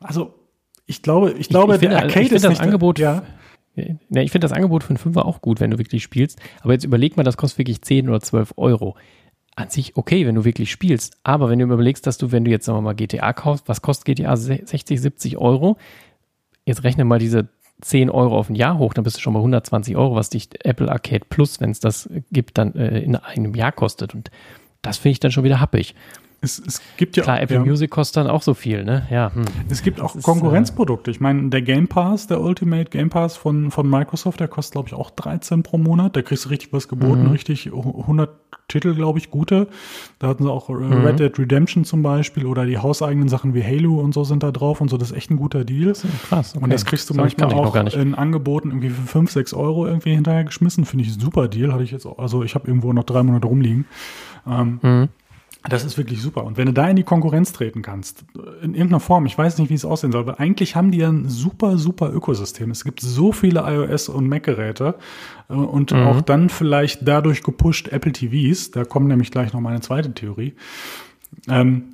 Speaker 2: also, ich glaube, ich glaube,
Speaker 1: ich finde,
Speaker 2: der
Speaker 1: ich
Speaker 2: Arcade
Speaker 1: finde
Speaker 2: ist
Speaker 1: das Angebot,
Speaker 2: ja.
Speaker 1: Ja, ich finde das Angebot für einen Fünfer auch gut, wenn du wirklich spielst. Aber jetzt überleg mal, das kostet wirklich 10 oder 12 Euro. An sich okay, wenn du wirklich spielst. Aber wenn du überlegst, dass du, wenn du jetzt sagen wir mal GTA kaufst, was kostet GTA? 60, 70 Euro? Jetzt rechne mal diese 10 Euro auf ein Jahr hoch, dann bist du schon bei 120 Euro, was dich Apple Arcade Plus, wenn es das gibt, dann äh, in einem Jahr kostet. Und das finde ich dann schon wieder happig.
Speaker 2: Es, es gibt ja
Speaker 1: Klar,
Speaker 2: auch,
Speaker 1: Apple
Speaker 2: ja,
Speaker 1: Music kostet dann auch so viel, ne? Ja. Hm.
Speaker 2: es gibt auch
Speaker 1: ist, äh,
Speaker 2: Konkurrenzprodukte. Ich meine, der Game Pass, der Ultimate Game Pass von, von Microsoft, der kostet, glaube ich, auch 13 pro Monat. Da kriegst du richtig was geboten,
Speaker 1: Mhm.
Speaker 2: richtig 100 Titel, glaube ich, gute. Da hatten sie auch äh,
Speaker 1: Mhm.
Speaker 2: Red Dead Redemption zum Beispiel oder die hauseigenen Sachen wie Halo und so sind da drauf und so. Das ist echt ein guter Deal.
Speaker 1: Krass.
Speaker 2: Und das kriegst du
Speaker 1: Das
Speaker 2: manchmal auch
Speaker 1: gar nicht.
Speaker 2: in Angeboten irgendwie für 5, 6 Euro irgendwie hinterher geschmissen. Finde ich ein super Deal. Hatte ich jetzt auch, also ich habe irgendwo noch drei Monate rumliegen. Ähm,
Speaker 1: Mhm.
Speaker 2: Das ist wirklich super. Und wenn du da in die Konkurrenz treten kannst, in irgendeiner Form, ich weiß nicht, wie es aussehen soll, aber eigentlich haben die ja ein super, super Ökosystem. Es gibt so viele iOS- und Mac-Geräte äh, und
Speaker 1: Mhm.
Speaker 2: auch dann vielleicht dadurch gepusht Apple TVs. Da kommt nämlich gleich noch meine zweite Theorie. Ähm,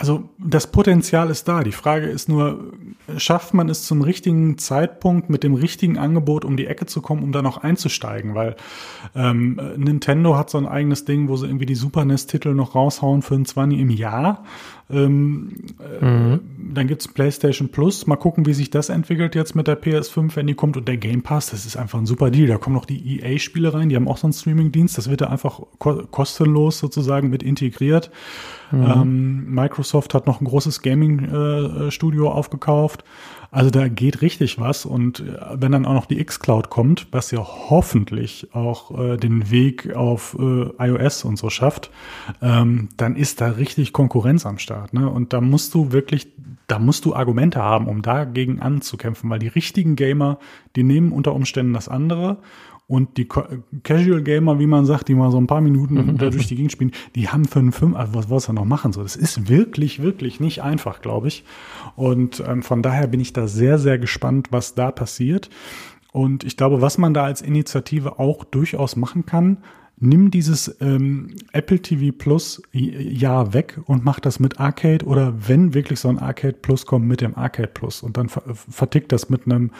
Speaker 2: also das Potenzial ist da. Die Frage ist nur, schafft man es zum richtigen Zeitpunkt mit dem richtigen Angebot um die Ecke zu kommen, um da noch einzusteigen? Weil ähm, Nintendo hat so ein eigenes Ding, wo sie irgendwie die Super NES-Titel noch raushauen für ein 20 im Jahr. Ähm, äh, dann gibt's PlayStation Plus. Mal gucken, wie sich das entwickelt jetzt mit der PS5, wenn die kommt. Und der Game Pass, das ist einfach ein super Deal. Da kommen noch die EA-Spiele rein, die haben auch so einen Streaming-Dienst. Das wird da einfach ko kostenlos sozusagen mit integriert. Ähm, Microsoft hat noch ein großes Gaming-Studio aufgekauft. Also da geht richtig was. Und äh, wenn dann auch noch die X-Cloud kommt, was ja hoffentlich auch äh, den Weg auf äh, iOS und so schafft, ähm, dann ist da richtig Konkurrenz am Start. Ne? Und da musst du wirklich, da musst du Argumente haben, um dagegen anzukämpfen, weil die richtigen Gamer, die nehmen unter Umständen das andere. Und die Casual Gamer, wie man sagt, die mal so ein paar Minuten da durch die Gegend spielen, die haben für einen Film, also was was er noch machen soll. Das ist wirklich, wirklich nicht einfach, glaube ich. Und ähm, von daher bin ich da sehr, sehr gespannt, was da passiert. Und ich glaube, was man da als Initiative auch durchaus machen kann, nimm dieses ähm, Apple TV Plus Jahr weg und mach das mit Arcade oder wenn wirklich so ein Arcade Plus kommt, mit dem Arcade Plus und dann ver vertickt das mit einem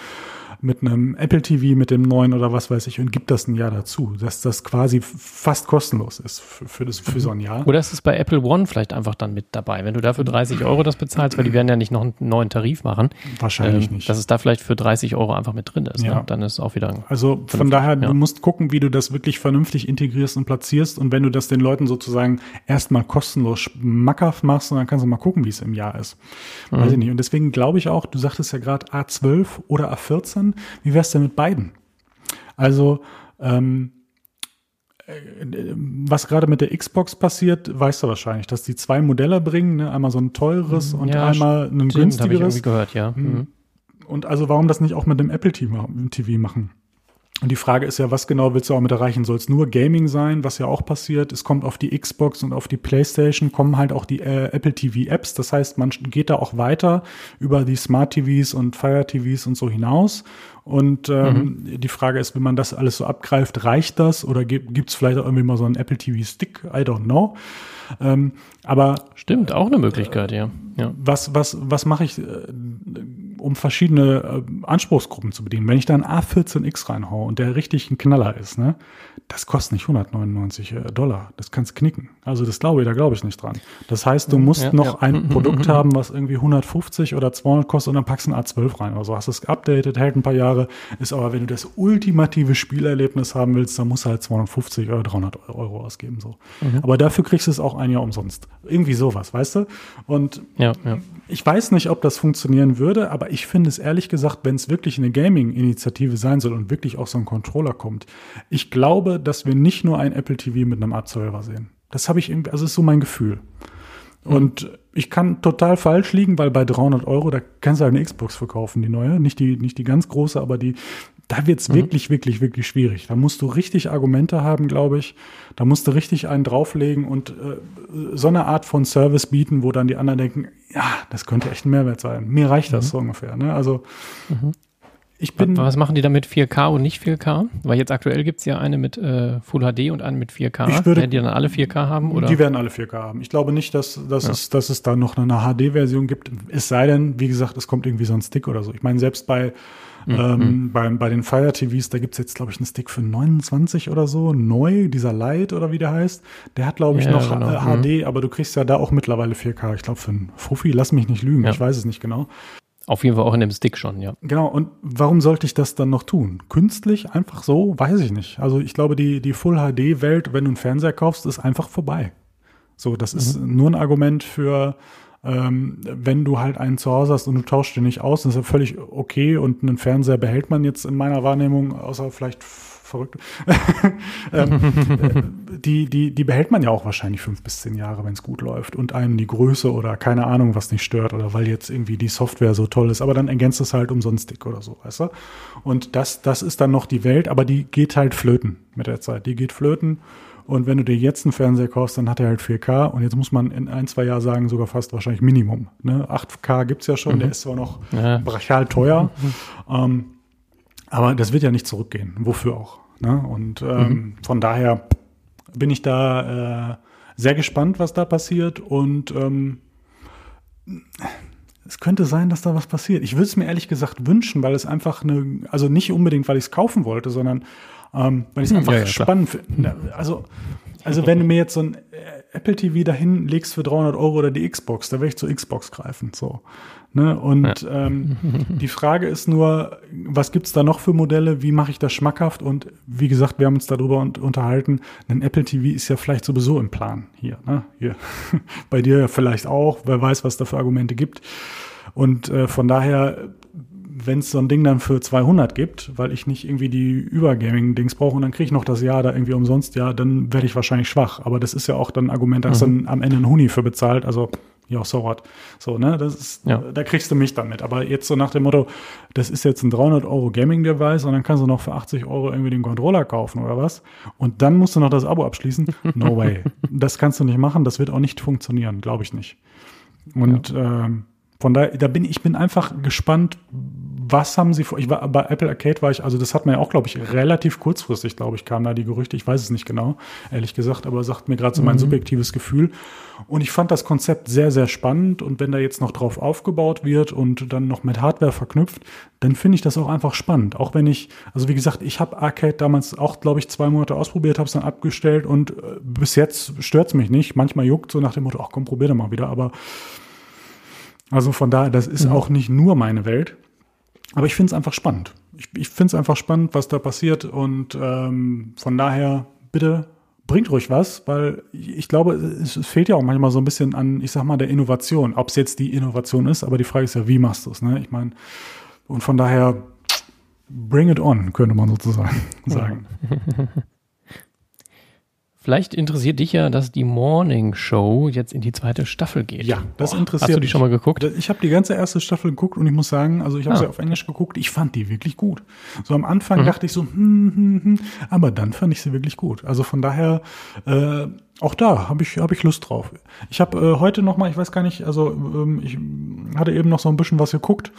Speaker 2: mit einem Apple TV, mit dem neuen oder was weiß ich und gibt das ein Jahr dazu, dass das quasi fast kostenlos ist für, für, das, für so ein Jahr.
Speaker 1: Oder ist es bei Apple One vielleicht einfach dann mit dabei? Wenn du dafür 30 Euro das bezahlst, weil die werden ja nicht noch einen neuen Tarif machen.
Speaker 2: Wahrscheinlich
Speaker 1: ähm,
Speaker 2: nicht.
Speaker 1: Dass es da vielleicht für 30 Euro einfach mit drin ist.
Speaker 2: Ja.
Speaker 1: Ne? Dann ist es auch wieder ein
Speaker 2: Also von daher,
Speaker 1: ja.
Speaker 2: du musst gucken, wie du das wirklich vernünftig integrierst und platzierst. Und wenn du das den Leuten sozusagen erstmal kostenlos schmackhaft machst, und dann kannst du mal gucken, wie es im Jahr ist.
Speaker 1: Mhm.
Speaker 2: Weiß ich nicht. Und deswegen glaube ich auch, du sagtest ja gerade A12 oder A14. Wie wär's denn mit beiden? Also, ähm, was gerade mit der Xbox passiert, weißt du wahrscheinlich, dass die zwei Modelle bringen, ne? einmal so ein teures und ja, einmal ein stimmt, günstigeres. Habe ich irgendwie
Speaker 1: gehört, ja. Mhm.
Speaker 2: mhm. Und also warum das nicht auch mit dem Apple TV machen? Und die Frage ist ja, was genau willst du auch mit erreichen? Soll es nur Gaming sein, was ja auch passiert? Es kommt auf die Xbox und auf die PlayStation, kommen halt auch die äh, Apple TV Apps. Das heißt, man geht da auch weiter über die Smart TVs und Fire TVs und so hinaus. Und ähm, mhm. die Frage ist, wenn man das alles so abgreift, reicht das oder gibt es vielleicht auch irgendwie mal so einen Apple TV Stick? I don't know. Ähm, aber
Speaker 1: stimmt, auch eine Möglichkeit, äh, ja. ja.
Speaker 2: Was was was mache ich? Äh, um verschiedene äh, Anspruchsgruppen zu bedienen. Wenn ich da einen A14X reinhaue und der richtig ein Knaller ist, ne, das kostet nicht 199 äh, Dollar. Das kannst knicken. Also das glaube ich, da glaube ich nicht dran. Das heißt, du musst ja, noch ja. ein Produkt haben, was irgendwie 150 oder 200 kostet und dann packst du ein A12 rein. Also hast es geupdatet, hält ein paar Jahre, ist aber, wenn du das ultimative Spielerlebnis haben willst, dann musst du halt 250 oder 300 Euro ausgeben. So. Mhm. Aber dafür kriegst du es auch ein Jahr umsonst. Irgendwie sowas, weißt du? Und ja, ja. Ich weiß nicht, ob das funktionieren würde, aber ich finde es ehrlich gesagt, wenn es wirklich eine Gaming-Initiative sein soll und wirklich auch so ein Controller kommt, ich glaube, dass wir nicht nur ein Apple TV mit einem A12er sehen. Das habe ich irgendwie, also ist so mein Gefühl. Mhm. Und ich kann total falsch liegen, weil bei 300 Euro, da kannst du halt eine Xbox verkaufen, die neue. Nicht die, nicht die ganz große, aber die, da wird's mhm. wirklich, wirklich, wirklich schwierig. Da musst du richtig Argumente haben, glaube ich. Da musst du richtig einen drauflegen und äh, so eine Art von Service bieten, wo dann die anderen denken, ja, das könnte echt ein Mehrwert sein. Mir reicht das mhm. so ungefähr. Ne? Also mhm.
Speaker 1: ich bin. Was machen die damit 4K und nicht 4K? Weil jetzt aktuell gibt's ja eine mit äh, Full HD und eine mit 4K.
Speaker 2: Ich würde,
Speaker 1: werden die dann alle 4K haben? Oder?
Speaker 2: Die werden alle 4K haben. Ich glaube nicht, dass, dass, ja. es, dass es da noch eine HD-Version gibt. Es sei denn, wie gesagt, es kommt irgendwie so ein Stick oder so. Ich meine, selbst bei Mhm. Ähm, bei, bei den Fire TVs, da gibt's jetzt, glaube ich, einen Stick für 29 oder so, neu, dieser Light oder wie der heißt. Der hat, glaube ich, ja, noch genau. HD, mhm. aber du kriegst ja da auch mittlerweile 4K. Ich glaube, für einen Fuffi, lass mich nicht lügen, ja. ich weiß es nicht genau.
Speaker 1: Auf jeden Fall auch in dem Stick schon, ja.
Speaker 2: Genau, und warum sollte ich das dann noch tun? Künstlich, einfach so, weiß ich nicht. Also ich glaube, die, die Full-HD-Welt, wenn du einen Fernseher kaufst, ist einfach vorbei. So, das mhm. ist nur ein Argument für ähm, wenn du halt einen zu Hause hast und du tauschst den nicht aus, das ist ja völlig okay und einen Fernseher behält man jetzt in meiner Wahrnehmung, außer vielleicht verrückt. ähm, äh, die, die, die behält man ja auch wahrscheinlich fünf bis zehn Jahre, wenn es gut läuft und einem die Größe oder keine Ahnung, was nicht stört oder weil jetzt irgendwie die Software so toll ist, aber dann ergänzt es halt umsonstig oder so, weißt du? Und das, das ist dann noch die Welt, aber die geht halt flöten mit der Zeit. Die geht flöten und wenn du dir jetzt einen Fernseher kaufst, dann hat er halt 4K. Und jetzt muss man in ein, zwei Jahren sagen, sogar fast wahrscheinlich Minimum. Ne? 8K gibt's ja schon, mhm. der ist zwar noch ja. brachial teuer. Mhm. Ähm, aber das wird ja nicht zurückgehen. Wofür auch? Ne? Und ähm, mhm. von daher bin ich da äh, sehr gespannt, was da passiert. Und ähm, es könnte sein, dass da was passiert. Ich würde es mir ehrlich gesagt wünschen, weil es einfach eine, also nicht unbedingt, weil ich es kaufen wollte, sondern ähm, weil ich es hm, einfach ja, ja, spannend finde. Also, also wenn du mir jetzt so ein äh, Apple TV dahin legst für 300 Euro oder die Xbox, da werde ich zur Xbox greifen. So. Ne? Und ja. ähm, die Frage ist nur, was gibt's da noch für Modelle? Wie mache ich das schmackhaft? Und wie gesagt, wir haben uns darüber unterhalten. Ein Apple TV ist ja vielleicht sowieso im Plan hier. Ne? hier. Bei dir vielleicht auch. Wer weiß, was da für Argumente gibt. Und äh, von daher wenn es so ein Ding dann für 200 gibt, weil ich nicht irgendwie die Übergaming-Dings brauche und dann kriege ich noch das Jahr da irgendwie umsonst, ja, dann werde ich wahrscheinlich schwach. Aber das ist ja auch dann ein Argument, dass mhm. dann am Ende ein Huni für bezahlt. Also, ja, so what. So, ne, das ist, ja. da kriegst du mich damit. Aber jetzt so nach dem Motto, das ist jetzt ein 300 Euro Gaming-Device und dann kannst du noch für 80 Euro irgendwie den Controller kaufen oder was. Und dann musst du noch das Abo abschließen. No way. das kannst du nicht machen. Das wird auch nicht funktionieren, glaube ich nicht. Und ja. ähm, von daher, da bin ich bin einfach gespannt, was haben sie vor? Ich war bei Apple Arcade war ich, also das hat man ja auch, glaube ich, relativ kurzfristig, glaube ich, kam da die Gerüchte. Ich weiß es nicht genau, ehrlich gesagt, aber sagt mir gerade so mein mhm. subjektives Gefühl. Und ich fand das Konzept sehr, sehr spannend. Und wenn da jetzt noch drauf aufgebaut wird und dann noch mit Hardware verknüpft, dann finde ich das auch einfach spannend. Auch wenn ich, also wie gesagt, ich habe Arcade damals auch, glaube ich, zwei Monate ausprobiert, habe es dann abgestellt und äh, bis jetzt stört es mich nicht. Manchmal juckt so nach dem Motto, ach komm, probier doch mal wieder. Aber also von daher, das ist mhm. auch nicht nur meine Welt. Aber ich finde es einfach spannend. Ich, ich finde es einfach spannend, was da passiert. Und ähm, von daher, bitte bringt ruhig was, weil ich glaube, es, fehlt ja auch manchmal so ein bisschen an, ich sag mal, der Innovation. Ob es jetzt die Innovation ist, aber die Frage ist ja, wie machst du es? Ne? Ich meine, und von daher, bring it on, könnte man sozusagen sagen.
Speaker 1: Vielleicht interessiert dich ja, dass die Morning Show jetzt in die zweite Staffel geht.
Speaker 2: Ja, das interessiert
Speaker 1: Hast du die schon mal geguckt?
Speaker 2: Ich habe die ganze erste Staffel geguckt und ich muss sagen, also ich habe
Speaker 1: Ah.
Speaker 2: sie auf Englisch geguckt, ich fand die wirklich gut. So am Anfang dachte ich so, hm, hm, hm, aber dann fand ich sie wirklich gut. Also von daher, äh, auch da habe ich, hab ich Lust drauf. Ich habe äh, heute noch mal, ich weiß gar nicht, also ähm, ich hatte eben noch so ein bisschen was geguckt,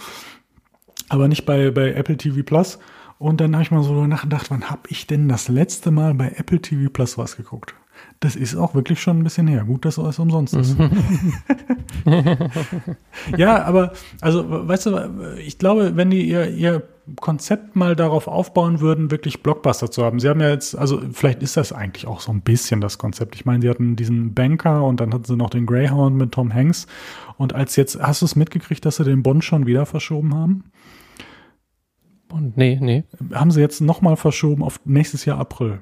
Speaker 2: aber nicht bei, bei Apple TV Plus. Und dann habe ich mal so nachgedacht, wann habe ich denn das letzte Mal bei Apple TV Plus was geguckt? Das ist auch wirklich schon ein bisschen her. Gut, dass es umsonst ist. ja, aber also, weißt du, ich glaube, wenn die ihr, ihr Konzept mal darauf aufbauen würden, wirklich Blockbuster zu haben. Sie haben ja jetzt, also vielleicht ist das eigentlich auch so ein bisschen das Konzept. Ich meine, sie hatten diesen Banker und dann hatten sie noch den Greyhound mit Tom Hanks. Und als jetzt, hast du es mitgekriegt, dass sie den Bond schon wieder verschoben haben?
Speaker 1: Und nee, nee.
Speaker 2: Haben sie jetzt nochmal verschoben auf nächstes Jahr April.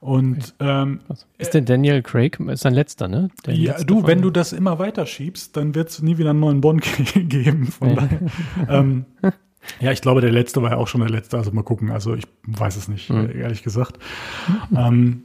Speaker 2: Und ähm,
Speaker 1: Ist denn Daniel Craig, ist sein letzter, ne? Der
Speaker 2: ja,
Speaker 1: letzte
Speaker 2: du, wenn du das immer weiter schiebst, dann wird es nie wieder einen neuen Bond geben. Von daher, ähm, ja, ich glaube, der letzte war ja auch schon der letzte. Also mal gucken. Also ich weiß es nicht,
Speaker 1: Mhm.
Speaker 2: ehrlich gesagt. Ähm,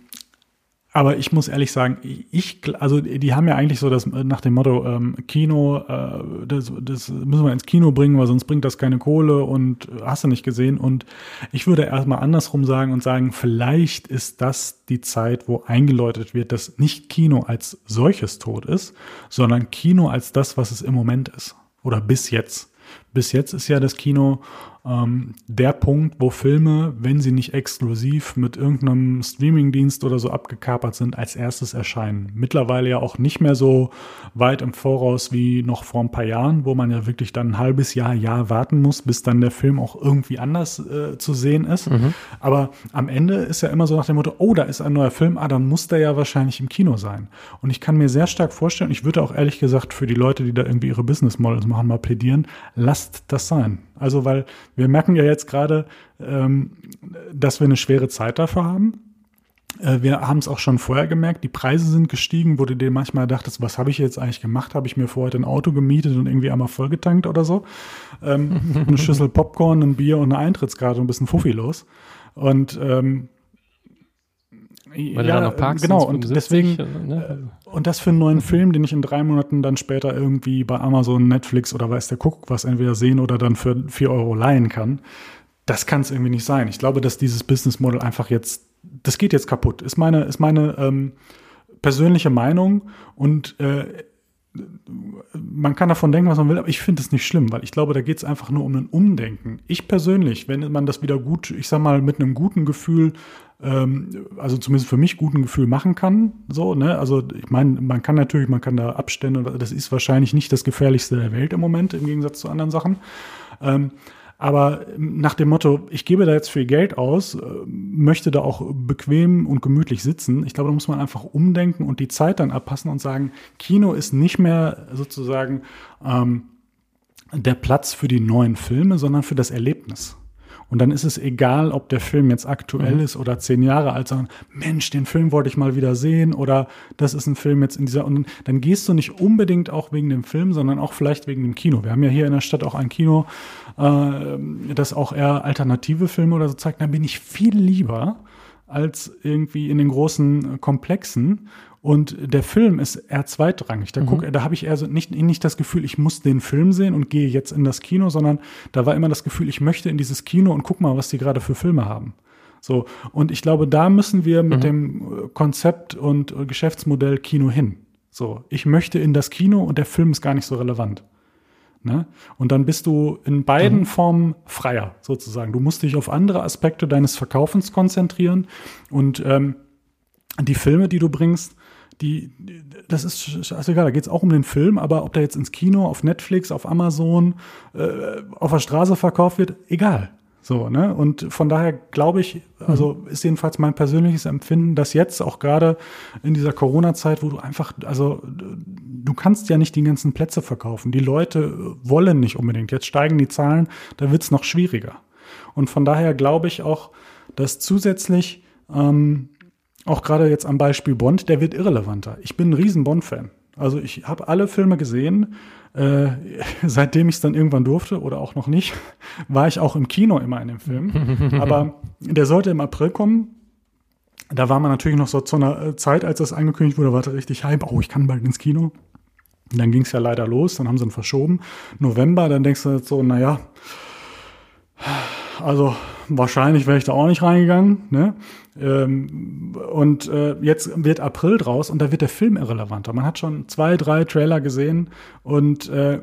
Speaker 2: aber ich muss ehrlich sagen, ich, also die haben ja eigentlich so das äh, nach dem Motto ähm, Kino, äh, das, das müssen wir ins Kino bringen, weil sonst bringt das keine Kohle und äh, hast du nicht gesehen. Und ich würde erstmal andersrum sagen und sagen, vielleicht ist das die Zeit, wo eingeläutet wird, dass nicht Kino als solches tot ist, sondern Kino als das, was es im Moment ist. Oder bis jetzt. Bis jetzt ist ja das Kino ähm, der Punkt, wo Filme, wenn sie nicht exklusiv mit irgendeinem Streamingdienst oder so abgekapert sind, als erstes erscheinen. Mittlerweile ja auch nicht mehr so weit im Voraus wie noch vor ein paar Jahren, wo man ja wirklich dann ein halbes Jahr, Jahr warten muss, bis dann der Film auch irgendwie anders äh, zu sehen ist. Aber am Ende ist ja immer so nach dem Motto, oh, da ist ein neuer Film, ah, dann muss der ja wahrscheinlich im Kino sein. Und ich kann mir sehr stark vorstellen, ich würde auch ehrlich gesagt für die Leute, die da irgendwie ihre Business Models machen, mal plädieren, lasst das sein. Also, weil wir merken ja jetzt gerade, ähm, dass wir eine schwere Zeit dafür haben. Äh, Wir haben es auch schon vorher gemerkt, die Preise sind gestiegen, wo du dir manchmal dachtest, was habe ich jetzt eigentlich gemacht? Habe ich mir vorher ein Auto gemietet und irgendwie einmal vollgetankt oder so? Ähm, eine Schüssel Popcorn, ein Bier und eine Eintrittskarte und ein bisschen Fuffi los. Und ähm,
Speaker 1: Weil du da noch parkst.
Speaker 2: genau, und
Speaker 1: 75,
Speaker 2: deswegen,
Speaker 1: also, ne?
Speaker 2: und das für einen neuen Film, den ich in drei Monaten dann später irgendwie bei Amazon, Netflix oder weiß der Kuckuck was entweder sehen oder dann für vier Euro leihen kann, das kann es irgendwie nicht sein. Ich glaube, dass dieses Business Model einfach jetzt, das geht jetzt kaputt. Ist meine, ist meine ähm, persönliche Meinung und äh, man kann davon denken, was man will, aber ich finde es nicht schlimm, weil ich glaube, da geht es einfach nur um ein Umdenken. Ich persönlich, wenn man das wieder gut, ich sag mal, mit einem guten Gefühl, ähm, also zumindest für mich guten Gefühl machen kann, so, ne, also ich meine, man kann natürlich, man kann da Abstände, und das ist wahrscheinlich nicht das gefährlichste der Welt im Moment, im Gegensatz zu anderen Sachen. Ähm, aber nach dem Motto, ich gebe da jetzt viel Geld aus, äh, möchte da auch bequem und gemütlich sitzen. Ich glaube, da muss man einfach umdenken und die Zeit dann abpassen und sagen, Kino ist nicht mehr sozusagen ähm, der Platz für die neuen Filme, sondern für das Erlebnis. Und dann ist es egal, ob der Film jetzt aktuell ist oder zehn Jahre alt, sondern Mensch, den Film wollte ich mal wieder sehen oder das ist ein Film jetzt in dieser. Und dann gehst du nicht unbedingt auch wegen dem Film, sondern auch vielleicht wegen dem Kino. Wir haben ja hier in der Stadt auch ein Kino, äh, das auch eher alternative Filme oder so zeigt. Da bin ich viel lieber als irgendwie in den großen Komplexen. Und der Film ist eher zweitrangig. Da, guck, da habe ich eher so nicht, nicht das Gefühl, ich muss den Film sehen und gehe jetzt in das Kino, sondern da war immer das Gefühl, ich möchte in dieses Kino und guck mal, was die gerade für Filme haben. So, und ich glaube, da müssen wir mit dem äh, Konzept und Geschäftsmodell Kino hin. So, ich möchte in das Kino und der Film ist gar nicht so relevant. Ne? Und dann bist du in beiden Formen freier, sozusagen. Du musst dich auf andere Aspekte deines Verkaufens konzentrieren und ähm, die Filme, die du bringst, die, das ist scheißegal, da geht es auch um den Film, aber ob der jetzt ins Kino, auf Netflix, auf Amazon, äh, auf der Straße verkauft wird, egal. So, ne? Und von daher glaube ich, also ist jedenfalls mein persönliches Empfinden, dass jetzt auch gerade in dieser Corona-Zeit, wo du einfach, also du kannst ja nicht die ganzen Plätze verkaufen. Die Leute wollen nicht unbedingt. Jetzt steigen die Zahlen, da wird es noch schwieriger. Und von daher glaube ich auch, dass zusätzlich ähm, auch gerade jetzt am Beispiel Bond, der wird irrelevanter. Ich bin ein riesen Bond-Fan. Also ich habe alle Filme gesehen. Äh, seitdem ich es dann irgendwann durfte oder auch noch nicht, war ich auch im Kino immer in dem Film. Aber der sollte im April kommen. da war man natürlich noch so zu einer äh, Zeit, als das angekündigt wurde, war da richtig Hype. Oh, ich kann bald ins Kino. Und dann ging es ja leider los, dann haben sie ihn verschoben. November, dann denkst du jetzt so, naja, also wahrscheinlich wäre ich da auch nicht reingegangen. Ne? Ähm, und äh, jetzt wird April draus und da wird der Film irrelevanter. Man hat schon zwei, drei Trailer gesehen und äh,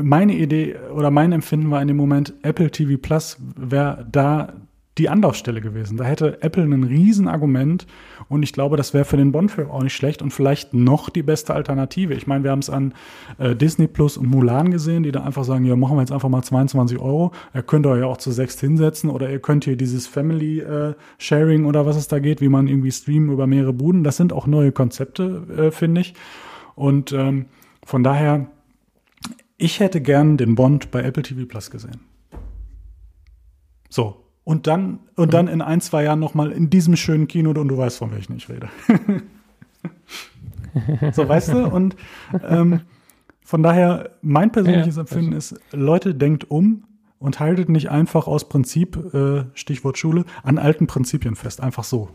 Speaker 2: meine Idee oder mein Empfinden war in dem Moment, Apple TV Plus wäre da die Anlaufstelle gewesen. Da hätte Apple ein Riesenargument und ich glaube, das wäre für den Bond-Film auch nicht schlecht und vielleicht noch die beste Alternative. Ich meine, wir haben es an äh, Disney Plus und Mulan gesehen, die da einfach sagen, ja, machen wir jetzt einfach mal 22 Euro. Ihr könnt euch ja auch zu sechs hinsetzen oder ihr könnt hier dieses Family äh, Sharing oder was es da geht, wie man irgendwie streamen über mehrere Buden. Das sind auch neue Konzepte, äh, finde ich. Und ähm, von daher, ich hätte gern den Bond bei Apple TV Plus gesehen. So, und dann, und dann in ein, zwei Jahren nochmal in diesem schönen Kino und du weißt, von welchem ich rede. so, weißt du? Und ähm, von daher, mein persönliches ja, Empfinden ist, Leute, denkt um und haltet nicht einfach aus Prinzip, äh, Stichwort Schule, an alten Prinzipien fest. Einfach so.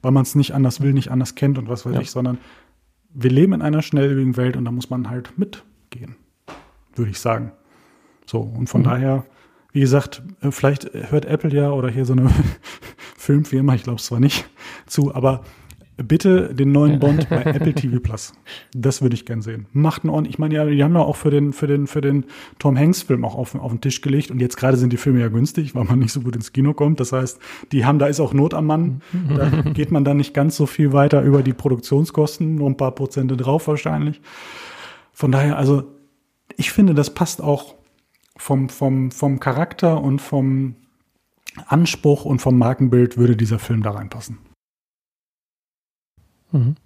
Speaker 2: Weil man es nicht anders will, nicht anders kennt und was weiß ja. ich, sondern wir leben in einer schnelllebigen Welt und da muss man halt mitgehen, würde ich sagen. So, und von mhm. daher wie gesagt, äh, vielleicht hört Apple ja oder hier so eine Filmfirma, ich glaube es zwar nicht, zu, aber bitte den neuen Bond bei Apple TV Plus. Das würde ich gern sehen. Macht einen ordentlich, ich meine, ja, die haben ja auch für den, für den, für den Tom Hanks Film auch auf, auf den Tisch gelegt und jetzt gerade sind die Filme ja günstig, weil man nicht so gut ins Kino kommt. Das heißt, die haben, da ist auch Not am Mann. Da geht man dann nicht ganz so viel weiter über die Produktionskosten, nur ein paar Prozente drauf wahrscheinlich. Von daher, also, ich finde, das passt auch vom, vom, vom Charakter und vom Anspruch und vom Markenbild würde dieser Film da reinpassen.
Speaker 1: Mhm.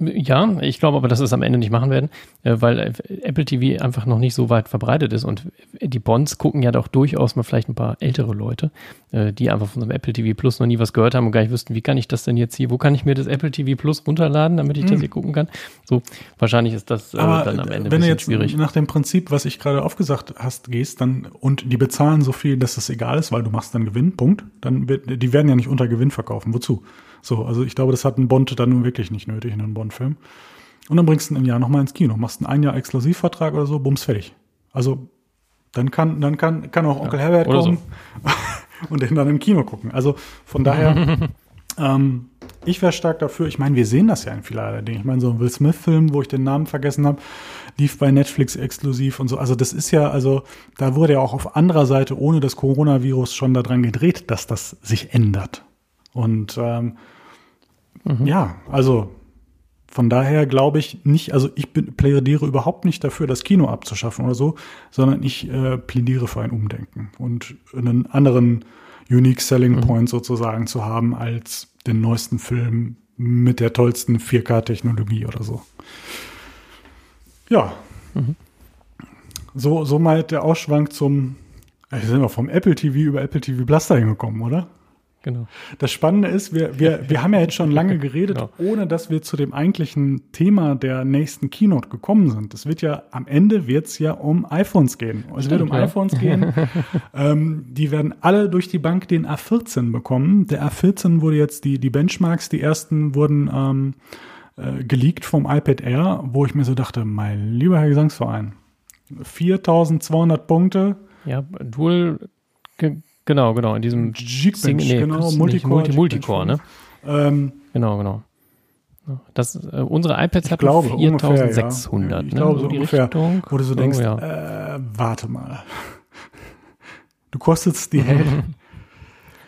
Speaker 1: Ja, ich glaube aber, dass sie es am Ende nicht machen werden, äh, weil äh, Apple TV einfach noch nicht so weit verbreitet ist und die Bonds gucken ja doch durchaus mal vielleicht ein paar ältere Leute, äh, die einfach von so einem Apple TV Plus noch nie was gehört haben und gar nicht wüssten, wie kann ich das denn jetzt hier, wo kann ich mir das Apple TV Plus runterladen, damit ich das hm. hier gucken kann. So, wahrscheinlich ist das
Speaker 2: aber dann am Ende wenn du jetzt schwierig. nach dem Prinzip, was ich gerade aufgesagt hast, gehst, dann und die bezahlen so viel, dass das egal ist, weil du machst dann Gewinn, Punkt, dann wird, die werden ja nicht unter Gewinn verkaufen. Wozu? So, also ich glaube, das hat ein Bond dann nun wirklich nicht nötig in einem Bond-Film. Und dann bringst du ihn im Jahr nochmal ins Kino, machst einen ein Jahr Exklusivvertrag oder so, bums, fertig. Also dann kann, dann kann, kann auch Onkel ja, Herbert kommen so. und den dann im Kino gucken. Also von daher, ähm, ich wäre stark dafür. Ich meine, wir sehen das ja in vielerlei Dingen. Ich meine, so ein Will Smith-Film, wo ich den Namen vergessen habe, lief bei Netflix exklusiv und so. Also das ist ja, also da wurde ja auch auf anderer Seite ohne das Coronavirus schon daran gedreht, dass das sich ändert. Und ähm, mhm. ja, also von daher glaube ich nicht, also ich plädiere überhaupt nicht dafür, das Kino abzuschaffen oder so, sondern ich äh, plädiere für ein Umdenken und einen anderen Unique Selling mhm. Point sozusagen zu haben als den neuesten Film mit der tollsten 4K-Technologie oder so. Ja. Mhm. So, so mal der Ausschwank zum, äh, sind wir vom Apple TV über Apple TV Plus hingekommen, oder? Genau. Das Spannende ist, wir, wir, wir haben ja jetzt schon lange geredet, genau. ohne dass wir zu dem eigentlichen Thema der nächsten Keynote gekommen sind. Es wird ja, am Ende wird es ja um iPhones gehen. Es Stimmt, wird um ja. iPhones gehen. ähm, die werden alle durch die Bank den A14 bekommen. Der A14 wurde jetzt, die, die Benchmarks, die ersten wurden ähm, äh, geleakt vom iPad Air, wo ich mir so dachte, mein lieber Herr Gesangsverein, 4200 Punkte.
Speaker 1: Ja, Dual Genau, genau, in diesem
Speaker 2: Geekbench, nee, genau,
Speaker 1: Multicore, Multi, Multicore, ne? Ähm, genau, genau. Das, äh, unsere iPads hatten 4600, ja.
Speaker 2: Ich ne? glaube so ungefähr, Richtung. wo du so denkst, oh, ja. äh, warte mal. Du kostest die Hälfte.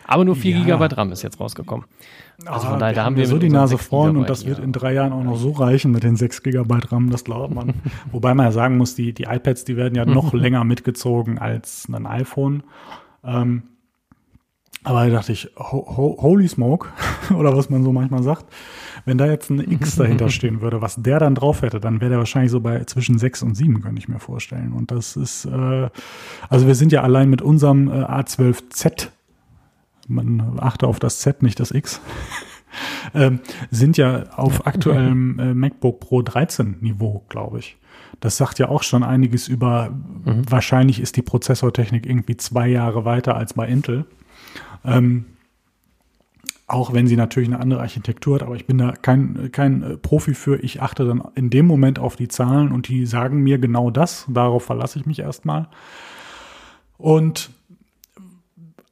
Speaker 1: Aber nur 4 ja. GB RAM ist jetzt rausgekommen.
Speaker 2: Also von ah, daher, da haben wir so die Nase vorn und das wird in drei Jahren auch noch so reichen mit den 6 GB RAM, das glaubt man. Wobei man ja sagen muss, die, die iPads, die werden ja noch länger mitgezogen als ein iPhone. Ähm, aber da dachte ich, ho ho holy smoke, oder was man so manchmal sagt, wenn da jetzt ein X dahinter stehen würde, was der dann drauf hätte, dann wäre der wahrscheinlich so bei zwischen sechs und sieben, könnte ich mir vorstellen. Und das ist, äh, also wir sind ja allein mit unserem äh, A12Z, man achte auf das Z, nicht das X, ähm, sind ja auf aktuellem äh, MacBook Pro 13 Niveau, glaube ich. Das sagt ja auch schon einiges über, mhm. wahrscheinlich ist die Prozessortechnik irgendwie zwei Jahre weiter als bei Intel. Ähm, auch wenn sie natürlich eine andere Architektur hat, aber ich bin da kein, kein äh, Profi für. Ich achte dann in dem Moment auf die Zahlen und die sagen mir genau das. Darauf verlasse ich mich erstmal. Und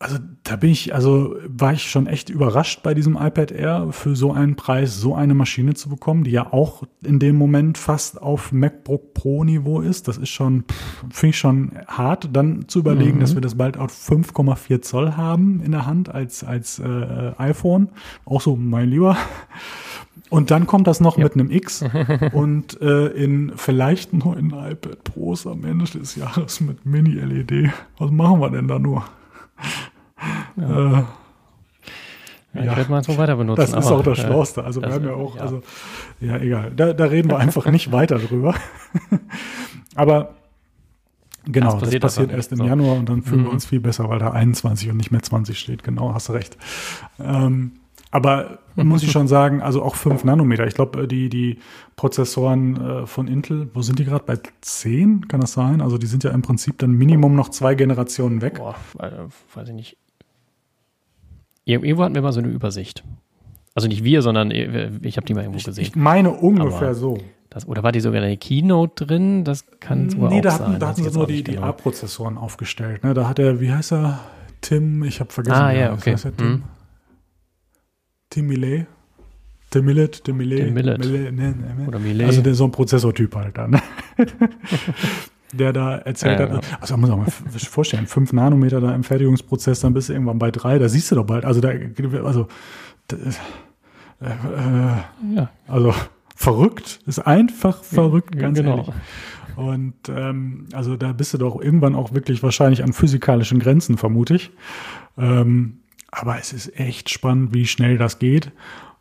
Speaker 2: also da bin ich, also war ich schon echt überrascht bei diesem iPad Air für so einen Preis, so eine Maschine zu bekommen, die ja auch in dem Moment fast auf MacBook Pro Niveau ist. Das ist schon, finde ich schon hart, dann zu überlegen, mhm. dass wir das bald auf 5,4 Zoll haben in der Hand als, als äh, iPhone. Auch so, mein Lieber. Und dann kommt das noch ja. mit einem X und äh, in vielleicht neuen iPad Pros am Ende des Jahres mit Mini-LED. Was machen wir denn da nur?
Speaker 1: Ja. Äh, ja, ich werde mal so weiter benutzen.
Speaker 2: Das ist auch das Schlauste. Also wir haben ja auch, ja. also ja, egal. Da, da reden wir einfach nicht weiter drüber. aber genau, das passiert, das passiert erst im so. Januar und dann fühlen mhm. wir uns viel besser, weil da 21 und nicht mehr 20 steht. Genau, hast du recht. Ähm, aber muss ich schon sagen, also auch 5 Nanometer. Ich glaube, die, die Prozessoren äh, von Intel, wo sind die gerade? Bei 10? Kann das sein? Also die sind ja im Prinzip dann Minimum noch zwei Generationen weg. Boah,
Speaker 1: weiß ich nicht. Irgendwo hatten wir mal so eine Übersicht. Also nicht wir, sondern äh, ich habe die mal irgendwo gesehen.
Speaker 2: Ich meine ungefähr Aber so.
Speaker 1: Das, oder war die sogar in der Keynote drin? Das kann sogar nee, da
Speaker 2: hatten, sein. Da hatten sie nur die, die A-Prozessoren aufgestellt. Ne? Da hat er, wie heißt er? Tim, ich habe vergessen.
Speaker 1: Ah, ja, okay.
Speaker 2: Tim, hm. Tim Millet. Tim Millet, Tim Millet.
Speaker 1: Tim Millet.
Speaker 2: Millet ne, ne, ne. Oder Millet. Also der so ein Prozessortyp halt dann. der da erzählt ja, hat. Ja. Also man muss auch mal vorstellen, fünf Nanometer da im Fertigungsprozess, dann bist du irgendwann bei drei, da siehst du doch bald. Also da, also, äh, äh, ja. also verrückt, ist einfach verrückt, ganz genau. ehrlich. Und ähm, also da bist du doch irgendwann auch wirklich wahrscheinlich an physikalischen Grenzen, vermute ich. Ähm, aber es ist echt spannend, wie schnell das geht.